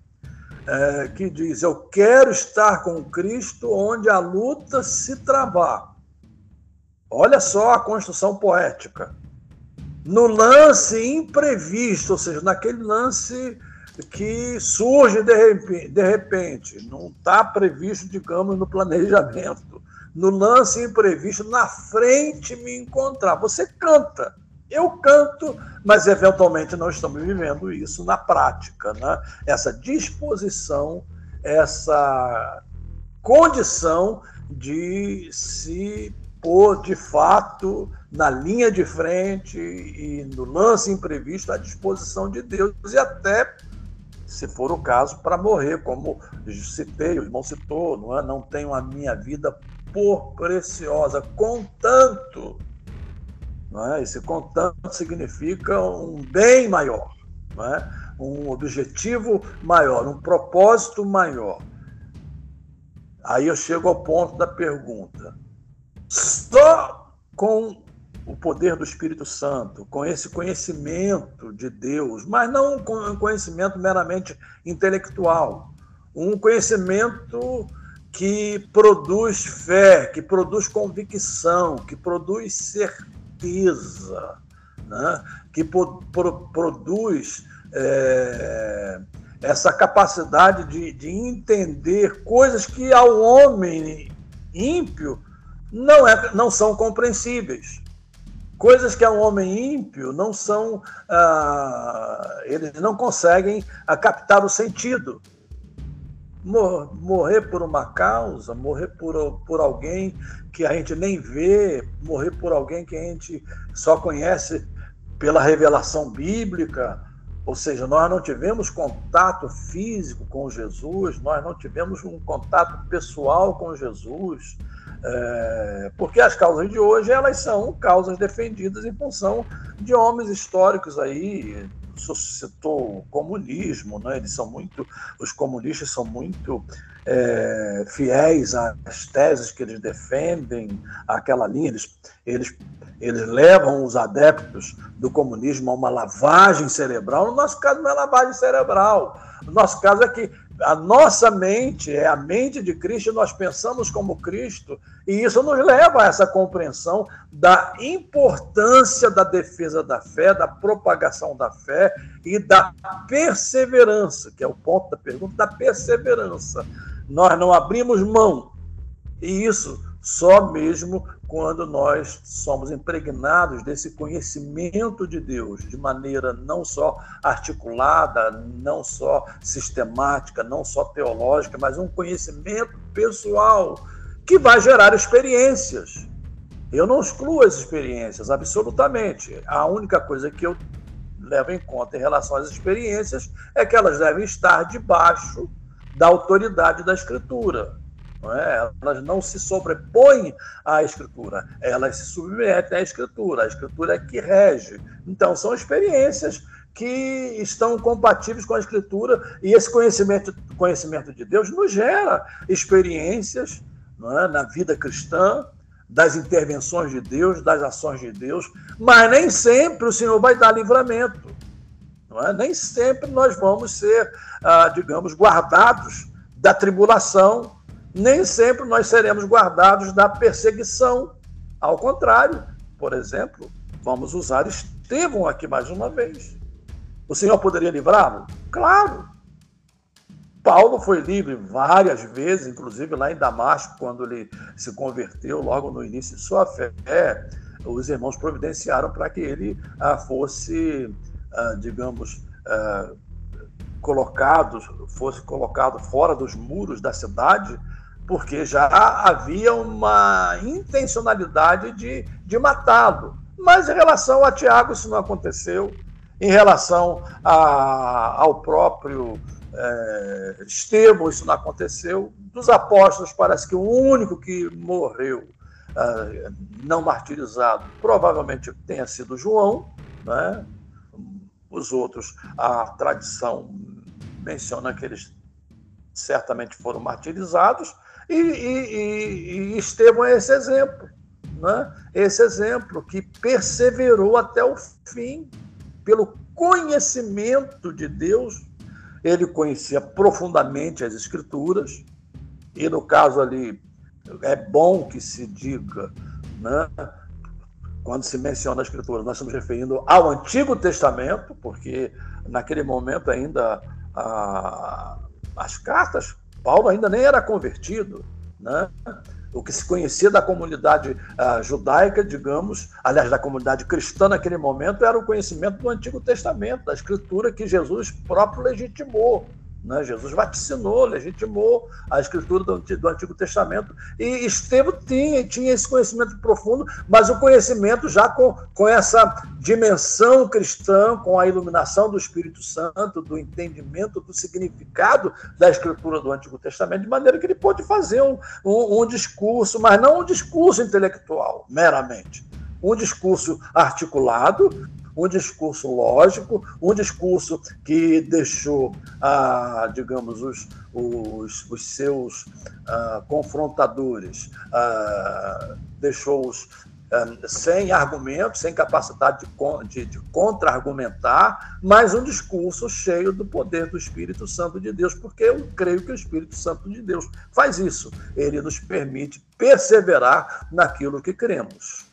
é, que diz: Eu quero estar com Cristo onde a luta se travar Olha só a construção poética. No lance imprevisto, ou seja, naquele lance que surge de repente, de repente não está previsto, digamos, no planejamento. No lance imprevisto, na frente me encontrar. Você canta, eu canto, mas eventualmente não estamos vivendo isso na prática. Né? Essa disposição, essa condição de se pôr de fato na linha de frente e no lance imprevisto à disposição de Deus e até, se for o caso, para morrer, como citei, o irmão citou, não, é? não tenho a minha vida por preciosa, contanto. Não é? Esse contanto significa um bem maior, não é? um objetivo maior, um propósito maior. Aí eu chego ao ponto da pergunta só com o poder do Espírito Santo, com esse conhecimento de Deus, mas não um conhecimento meramente intelectual, um conhecimento que produz fé, que produz convicção, que produz certeza, né? que pro, pro, produz é, essa capacidade de, de entender coisas que ao homem ímpio não, é, não são compreensíveis. Coisas que a um homem ímpio não são. Ah, eles não conseguem ah, captar o sentido. Morrer por uma causa, morrer por, por alguém que a gente nem vê, morrer por alguém que a gente só conhece pela revelação bíblica, ou seja, nós não tivemos contato físico com Jesus, nós não tivemos um contato pessoal com Jesus, é, porque as causas de hoje elas são causas defendidas em função de homens históricos aí suscitou o comunismo, né? Eles são muito, os comunistas são muito é, fiéis às teses que eles defendem, àquela linha. Eles, eles, eles levam os adeptos do comunismo a uma lavagem cerebral. No nosso caso não é lavagem cerebral. No nosso caso é que a nossa mente é a mente de Cristo, nós pensamos como Cristo, e isso nos leva a essa compreensão da importância da defesa da fé, da propagação da fé e da perseverança, que é o ponto da pergunta, da perseverança. Nós não abrimos mão, e isso só mesmo quando nós somos impregnados desse conhecimento de Deus de maneira não só articulada, não só sistemática, não só teológica, mas um conhecimento pessoal que vai gerar experiências. Eu não excluo as experiências, absolutamente. A única coisa que eu levo em conta em relação às experiências é que elas devem estar debaixo da autoridade da Escritura. Não é? Elas não se sobrepõem à escritura, elas se submetem à escritura. A escritura é que rege. Então, são experiências que estão compatíveis com a escritura e esse conhecimento, conhecimento de Deus nos gera experiências é? na vida cristã, das intervenções de Deus, das ações de Deus, mas nem sempre o Senhor vai dar livramento. É? Nem sempre nós vamos ser, ah, digamos, guardados da tribulação nem sempre nós seremos guardados da perseguição. Ao contrário, por exemplo, vamos usar Estevão aqui mais uma vez. O Senhor poderia livrá-lo? Claro. Paulo foi livre várias vezes, inclusive lá em Damasco, quando ele se converteu, logo no início de sua fé, os irmãos providenciaram para que ele ah, fosse, ah, digamos, ah, colocado, fosse colocado fora dos muros da cidade, porque já havia uma intencionalidade de, de matá-lo. Mas em relação a Tiago, isso não aconteceu. Em relação a, ao próprio é, Estevão, isso não aconteceu. Dos apóstolos, parece que o único que morreu é, não martirizado provavelmente tenha sido João. Né? Os outros, a tradição menciona que eles certamente foram martirizados. E, e, e Estevão é esse exemplo. Né? Esse exemplo que perseverou até o fim pelo conhecimento de Deus ele conhecia profundamente as escrituras, e no caso ali, é bom que se diga, né? quando se menciona a escritura, nós estamos referindo ao Antigo Testamento, porque naquele momento ainda a, as cartas, Paulo ainda nem era convertido, né? o que se conhecia da comunidade uh, judaica, digamos, aliás, da comunidade cristã naquele momento, era o conhecimento do Antigo Testamento, da Escritura que Jesus próprio legitimou. Né? Jesus vaticinou, legitimou a escritura do, do, Antigo Testamento. E Estevão tinha, tinha esse conhecimento profundo, mas o conhecimento já com, com essa dimensão cristã, com a iluminação do Espírito Santo, do entendimento do significado da escritura do Antigo Testamento, de maneira que ele pôde fazer um, um, um discurso, mas não um discurso intelectual, meramente. Um discurso articulado, um discurso lógico, um discurso que deixou, ah, digamos, os, os, os seus ah, confrontadores, ah, deixou-os ah, sem argumentos, sem capacidade de, de, de contra-argumentar, mas um discurso cheio do poder do Espírito Santo de Deus, porque eu creio que o Espírito Santo de Deus faz isso. Ele nos permite perseverar naquilo que cremos.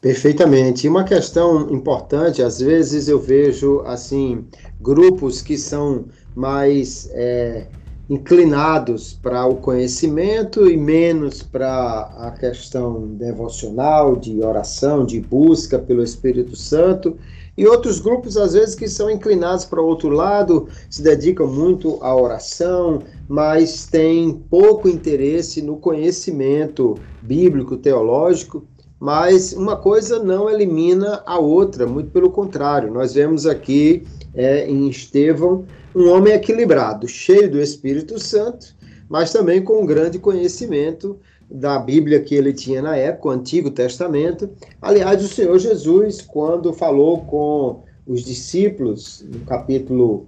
Perfeitamente. E uma questão importante, às vezes eu vejo assim grupos que são mais é, inclinados para o conhecimento e menos para a questão devocional, de oração, de busca pelo Espírito Santo. E outros grupos, às vezes, que são inclinados para o outro lado, se dedicam muito à oração, mas têm pouco interesse no conhecimento bíblico, teológico mas uma coisa não elimina a outra, muito pelo contrário. Nós vemos aqui é, em Estevão um homem equilibrado, cheio do Espírito Santo, mas também com um grande conhecimento da Bíblia que ele tinha na época, o Antigo Testamento. Aliás, o Senhor Jesus, quando falou com os discípulos, no capítulo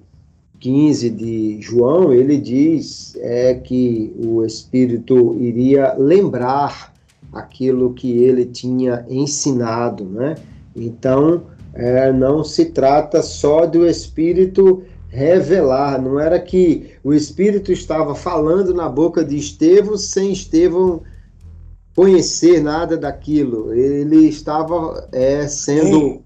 15 de João, ele diz é, que o Espírito iria lembrar aquilo que ele tinha ensinado, né? Então, é, não se trata só do Espírito revelar, não era que o Espírito estava falando na boca de Estevão sem Estevão conhecer nada daquilo, ele estava é, sendo. Sim,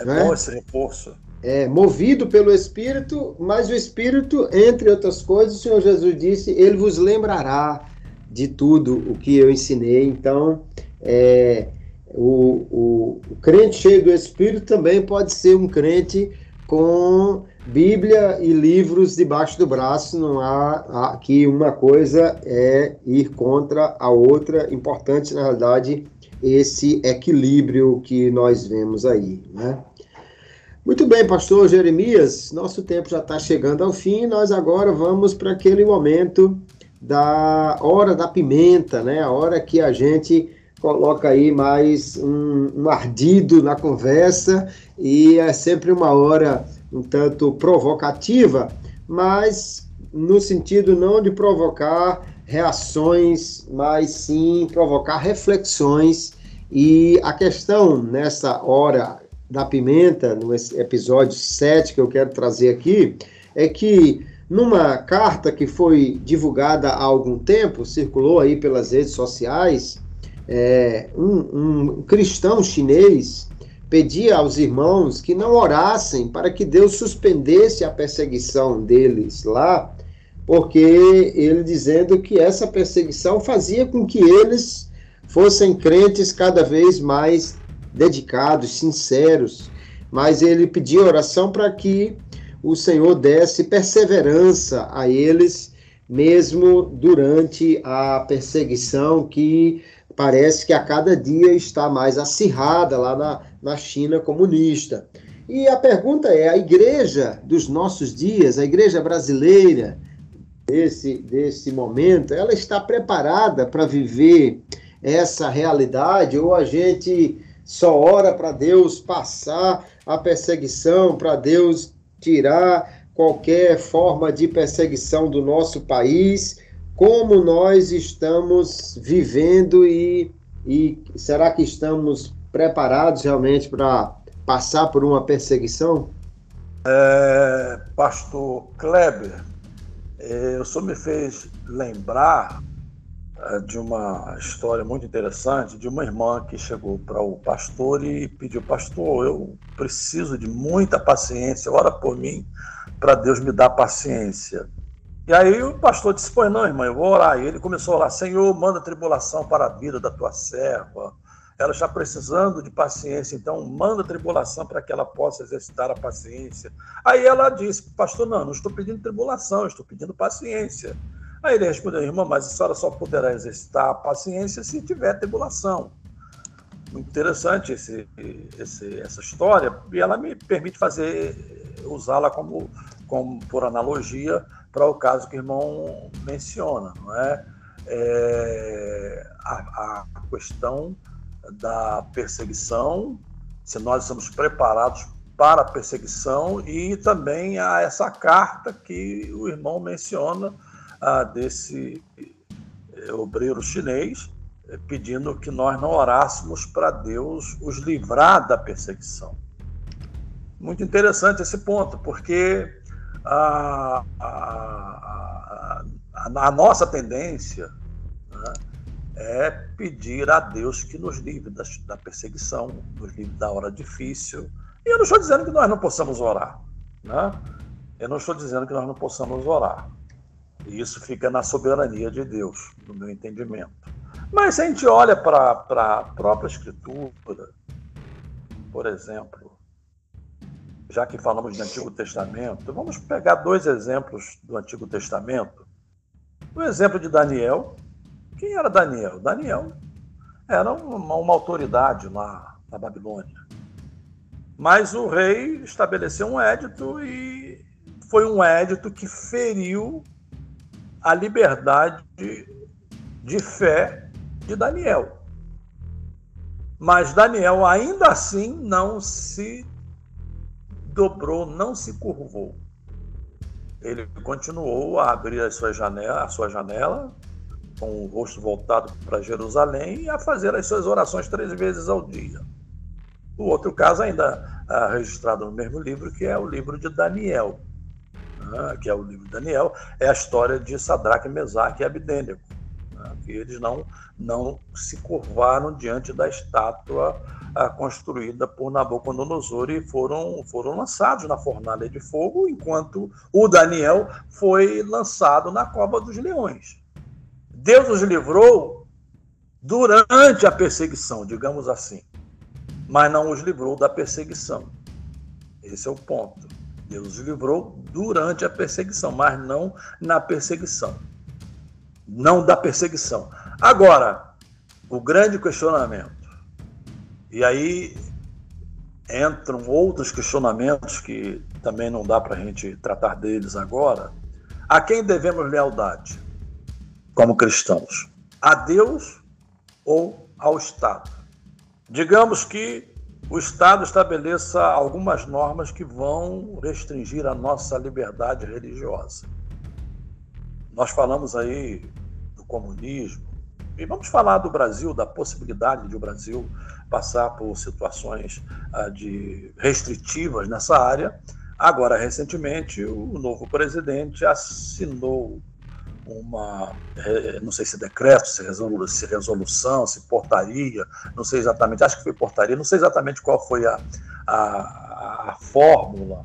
é né? bom esse reforço. É, movido pelo Espírito, mas o Espírito, entre outras coisas, o Senhor Jesus disse, ele vos lembrará de tudo o que eu ensinei. Então, é, o, o, o, crente cheio do Espírito também pode ser um crente com Bíblia e livros debaixo do braço. Não há aqui uma coisa é ir contra a outra. Importante, na realidade, esse equilíbrio que nós vemos aí, né? Muito bem, pastor Jeremias, nosso tempo já está chegando ao fim. Nós agora vamos para aquele momento da hora da pimenta, né? A hora que a gente coloca aí mais um, um ardido na conversa e é sempre uma hora um tanto provocativa, mas no sentido não de provocar reações, mas sim provocar reflexões. E a questão nessa hora da pimenta, no episódio 7 que eu quero trazer aqui, é que numa carta que foi divulgada há algum tempo, circulou aí pelas redes sociais, é, um, um cristão chinês pedia aos irmãos que não orassem para que Deus suspendesse a perseguição deles lá, porque ele dizendo que essa perseguição fazia com que eles fossem crentes cada vez mais dedicados, sinceros, mas ele pedia oração para que o Senhor desse perseverança a eles, mesmo durante a perseguição que parece que a cada dia está mais acirrada lá na, na China comunista. E a pergunta é: a igreja dos nossos dias, a igreja brasileira, desse, desse momento, ela está preparada para viver essa realidade ou a gente só ora para Deus passar a perseguição, para Deus tirar qualquer forma de perseguição do nosso país, como nós estamos vivendo e, e será que estamos preparados realmente para passar por uma perseguição? É, Pastor Kleber, é, o senhor me fez lembrar de uma história muito interessante de uma irmã que chegou para o pastor e pediu: Pastor, eu preciso de muita paciência, ora por mim, para Deus me dar paciência. E aí o pastor disse: Pois não, irmã, eu vou orar. E ele começou a orar: Senhor, manda tribulação para a vida da tua serva. Ela está precisando de paciência, então manda tribulação para que ela possa exercitar a paciência. Aí ela disse: Pastor, não, não estou pedindo tribulação, estou pedindo paciência. Aí ele respondeu, irmã, mas a senhora só poderá exercitar a paciência se tiver tribulação. Muito interessante esse, esse, essa história, e ela me permite fazer, usá-la como, como por analogia para o caso que o irmão menciona, não é? é a, a questão da perseguição, se nós estamos preparados para a perseguição e também a essa carta que o irmão menciona ah, desse eh, obreiro chinês, eh, pedindo que nós não orássemos para Deus os livrar da perseguição. Muito interessante esse ponto, porque a, a, a, a nossa tendência né, é pedir a Deus que nos livre da, da perseguição, nos livre da hora difícil. E eu não estou dizendo que nós não possamos orar. Né? Eu não estou dizendo que nós não possamos orar. E isso fica na soberania de Deus, no meu entendimento. Mas se a gente olha para a própria Escritura, por exemplo, já que falamos do Antigo Testamento, vamos pegar dois exemplos do Antigo Testamento. O exemplo de Daniel. Quem era Daniel? Daniel era uma, uma autoridade lá na Babilônia. Mas o rei estabeleceu um édito e foi um édito que feriu a liberdade de fé de Daniel. Mas Daniel ainda assim não se dobrou, não se curvou. Ele continuou a abrir a sua janela, a sua janela com o rosto voltado para Jerusalém e a fazer as suas orações três vezes ao dia. O outro caso ainda ah, registrado no mesmo livro, que é o livro de Daniel né, que é o livro de Daniel, é a história de Sadraque, Mesaque e Abidênico, né, que eles não, não se curvaram diante da estátua a, construída por Nabucodonosor e foram, foram lançados na fornalha de fogo, enquanto o Daniel foi lançado na cova dos leões. Deus os livrou durante a perseguição, digamos assim, mas não os livrou da perseguição. Esse é o ponto. Deus os livrou durante a perseguição, mas não na perseguição. Não da perseguição. Agora, o grande questionamento. E aí entram outros questionamentos que também não dá para a gente tratar deles agora. A quem devemos lealdade como cristãos? A Deus ou ao Estado? Digamos que o Estado estabeleça algumas normas que vão restringir a nossa liberdade religiosa. Nós falamos aí do comunismo, e vamos falar do Brasil, da possibilidade de o Brasil passar por situações ah, de restritivas nessa área. Agora, recentemente, o novo presidente assinou uma, é, não sei se decreto, se, se resolução, se portaria, não sei exatamente, acho que foi portaria, não sei exatamente qual foi a, a, a fórmula,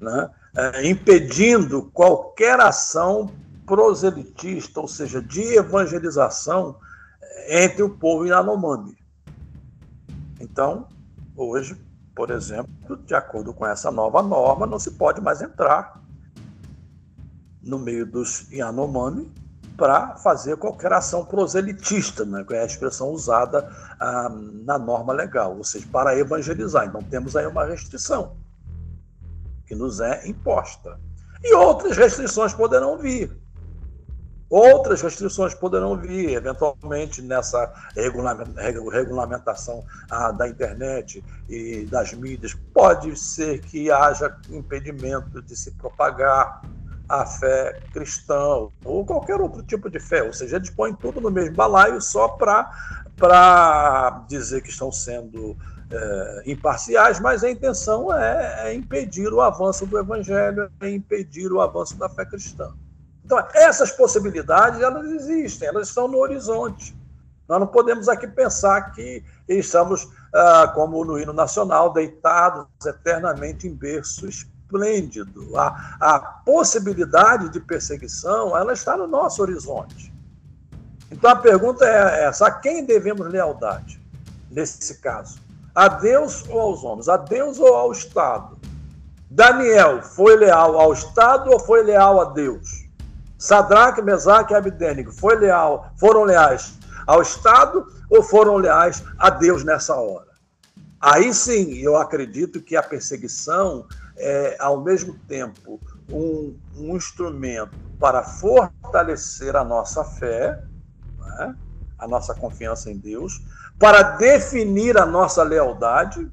né? É, impedindo qualquer ação proselitista, ou seja, de evangelização é, entre o povo Yanomami. Então, hoje, por exemplo, de acordo com essa nova norma, não se pode mais entrar no meio dos Yanomami para fazer qualquer ação proselitista, né, que é a expressão usada ah, na norma legal, ou seja, para evangelizar. Então temos aí uma restrição que nos é imposta. E outras restrições poderão vir. Outras restrições poderão vir, eventualmente, nessa regulamentação ah, da internet e das mídias. Pode ser que haja impedimento de se propagar a fé cristã ou qualquer outro tipo de fé, ou seja, eles põem tudo no mesmo balaio só para dizer que estão sendo é, imparciais, mas a intenção é, é, impedir o avanço do evangelho, é impedir o avanço da fé cristã. Então, essas possibilidades, elas existem, elas estão no horizonte. Nós não podemos aqui pensar que estamos, ah, como no hino nacional, deitados eternamente em berço esplêndido. A, a possibilidade de perseguição, ela está no nosso horizonte. Então, a pergunta é essa, a quem devemos lealdade, nesse caso? A Deus ou aos homens? A Deus ou ao Estado? Daniel foi leal ao Estado ou foi leal a Deus? Sadraque, Mesaque e Abdênico foi leal, foram leais ao Estado ou foram leais a Deus nessa hora? Aí sim, eu acredito que a perseguição é, ao mesmo tempo, um, um instrumento para fortalecer a nossa fé, né? a nossa confiança em Deus, para definir a nossa lealdade,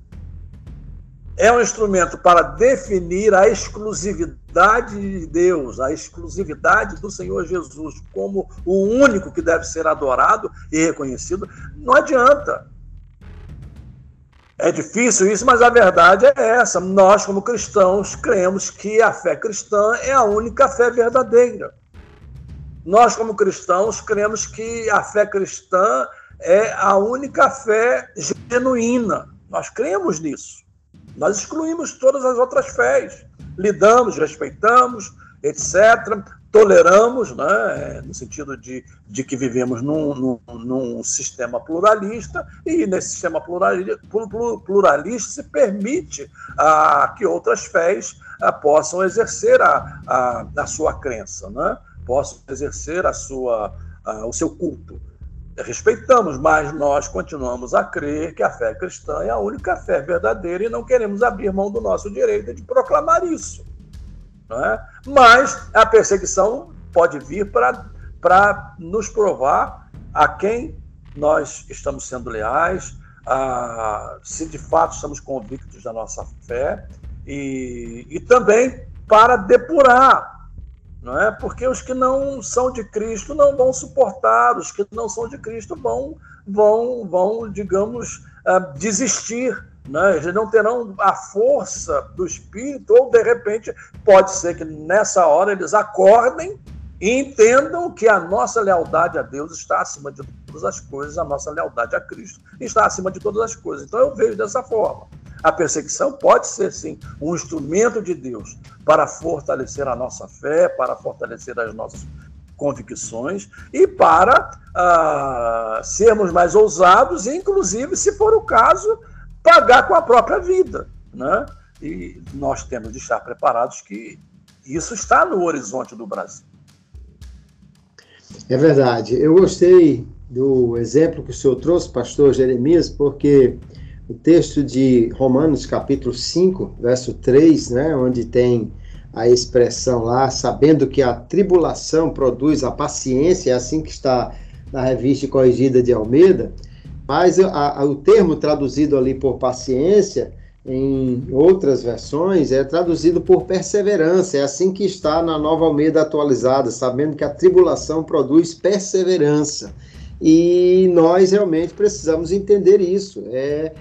é um instrumento para definir a exclusividade de Deus, a exclusividade do Senhor Jesus como o único que deve ser adorado e reconhecido. Não adianta. É difícil isso, mas a verdade é essa. Nós, como cristãos, cremos que a fé cristã é a única fé verdadeira. Nós, como cristãos, cremos que a fé cristã é a única fé genuína. Nós cremos nisso. Nós excluímos todas as outras fés. Lidamos, respeitamos, etc. Toleramos, né, no sentido de, de que vivemos num, num, num sistema pluralista, e nesse sistema pluralista, pluralista se permite ah, que outras fés ah, possam exercer a, a, a sua crença, né? possam exercer a sua, ah, o seu culto respeitamos, mas nós continuamos a crer que a fé cristã é a única fé verdadeira e não queremos abrir mão do nosso direito de proclamar isso. Não é? Mas a perseguição pode vir para nos provar a quem nós estamos sendo leais, a, se de fato estamos convictos da nossa fé e, e também para depurar não é? Porque os que não são de Cristo não vão suportar, os que não são de Cristo vão, vão, vão digamos, uh, desistir, né? Eles não terão a força do Espírito, ou de repente pode ser que nessa hora eles acordem e entendam que a nossa lealdade a Deus está acima de todas as coisas, a nossa lealdade a Cristo está acima de todas as coisas. Então eu vejo dessa forma. A perseguição pode ser, sim, um instrumento de Deus para fortalecer a nossa fé, para fortalecer as nossas convicções e para uh, sermos mais ousados inclusive, se for o caso, pagar com a própria vida. Né? E nós temos de estar preparados que isso está no horizonte do Brasil. É verdade. Eu gostei do exemplo que o senhor trouxe, pastor Jeremias, porque o texto de Romanos, capítulo 5, verso 3, né, onde tem a expressão lá, sabendo que a tribulação produz a paciência, é assim que está na revista corrigida de Almeida, mas a, a, o termo traduzido ali por paciência, em outras versões, é traduzido por perseverança, é assim que está na nova Almeida atualizada, sabendo que a tribulação produz perseverança. E nós realmente precisamos entender isso. É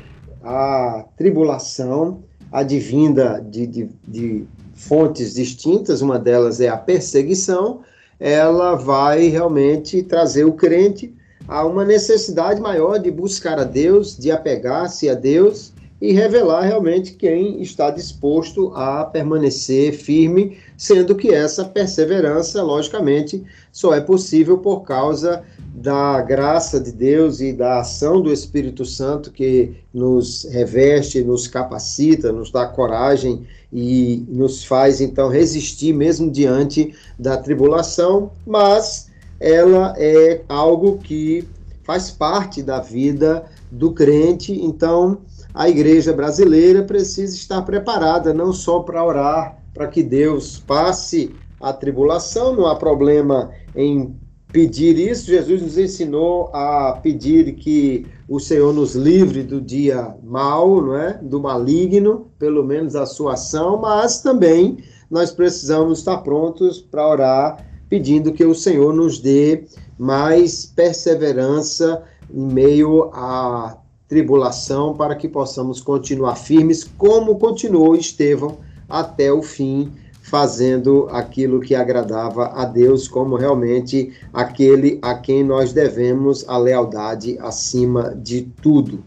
a tribulação advinda de, de, de fontes distintas, uma delas é a perseguição, ela vai realmente trazer o crente a uma necessidade maior de buscar a Deus, de apegar-se a Deus e revelar realmente quem está disposto a permanecer firme, sendo que essa perseverança, logicamente, só é possível por causa da graça de Deus e da ação do Espírito Santo que nos reveste, nos capacita, nos dá coragem e nos faz então resistir mesmo diante da tribulação, mas ela é algo que faz parte da vida do crente, então a igreja brasileira precisa estar preparada não só para orar para que Deus passe a tribulação, não há problema em pedir isso. Jesus nos ensinou a pedir que o Senhor nos livre do dia mal, não é? Do maligno, pelo menos a sua ação, mas também nós precisamos estar prontos para orar, pedindo que o Senhor nos dê mais perseverança em meio a tribulação para que possamos continuar firmes, como continuou Estevão até o fim, fazendo aquilo que agradava a Deus, como realmente aquele a quem nós devemos a lealdade acima de tudo.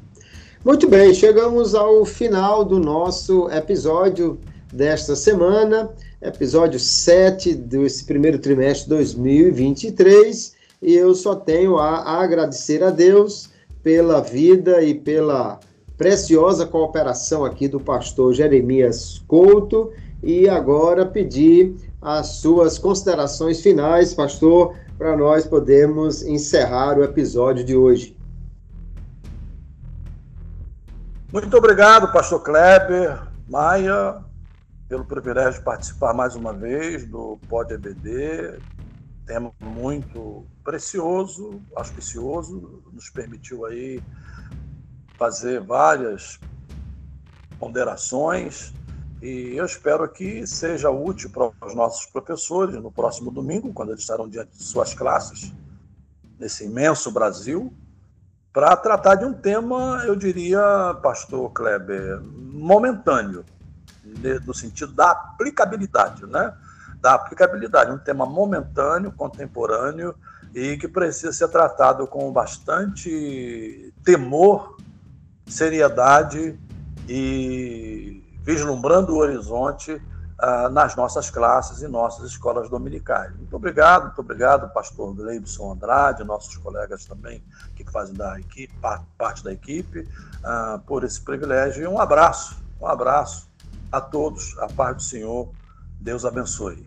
Muito bem, chegamos ao final do nosso episódio desta semana, episódio 7 desse primeiro trimestre de 2023, e eu só tenho a agradecer a Deus pela vida e pela preciosa cooperação aqui do pastor Jeremias Couto e agora pedir as suas considerações finais, pastor, para nós podermos encerrar o episódio de hoje. Muito obrigado, pastor Kleber, Maia, pelo privilégio de participar mais uma vez do Pod EBD, tema muito precioso, auspicioso, nos permitiu aí fazer várias ponderações. E eu espero que seja útil para os nossos professores no próximo domingo, quando eles estarão diante de suas classes, nesse imenso Brasil, para tratar de um tema, eu diria, pastor Kleber, momentâneo, no sentido da aplicabilidade, né? da aplicabilidade, um tema momentâneo, contemporâneo e que precisa ser tratado com bastante temor, seriedade e vislumbrando o horizonte uh, nas nossas classes e nossas escolas dominicais. Muito obrigado, muito obrigado, pastor Gleibson Andrade, nossos colegas também que fazem da equipe, parte da equipe, uh, por esse privilégio e um abraço, um abraço a todos, a paz do Senhor Deus abençoe.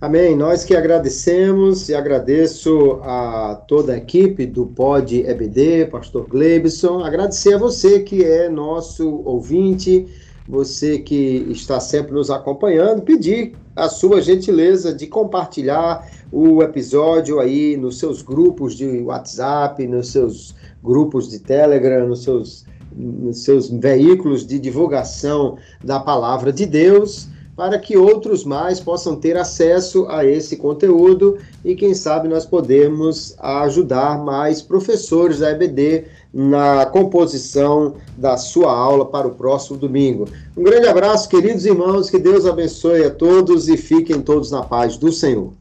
Amém. Nós que agradecemos e agradeço a toda a equipe do Pod EBD, Pastor Glebson. Agradecer a você que é nosso ouvinte, você que está sempre nos acompanhando, pedir a sua gentileza de compartilhar o episódio aí nos seus grupos de WhatsApp, nos seus grupos de Telegram, nos seus, seus veículos de divulgação da palavra de Deus para que outros mais possam ter acesso a esse conteúdo e quem sabe nós podemos ajudar mais professores da EBD na composição da sua aula para o próximo domingo. Um grande abraço, queridos irmãos, que Deus abençoe a todos e fiquem todos na paz do Senhor.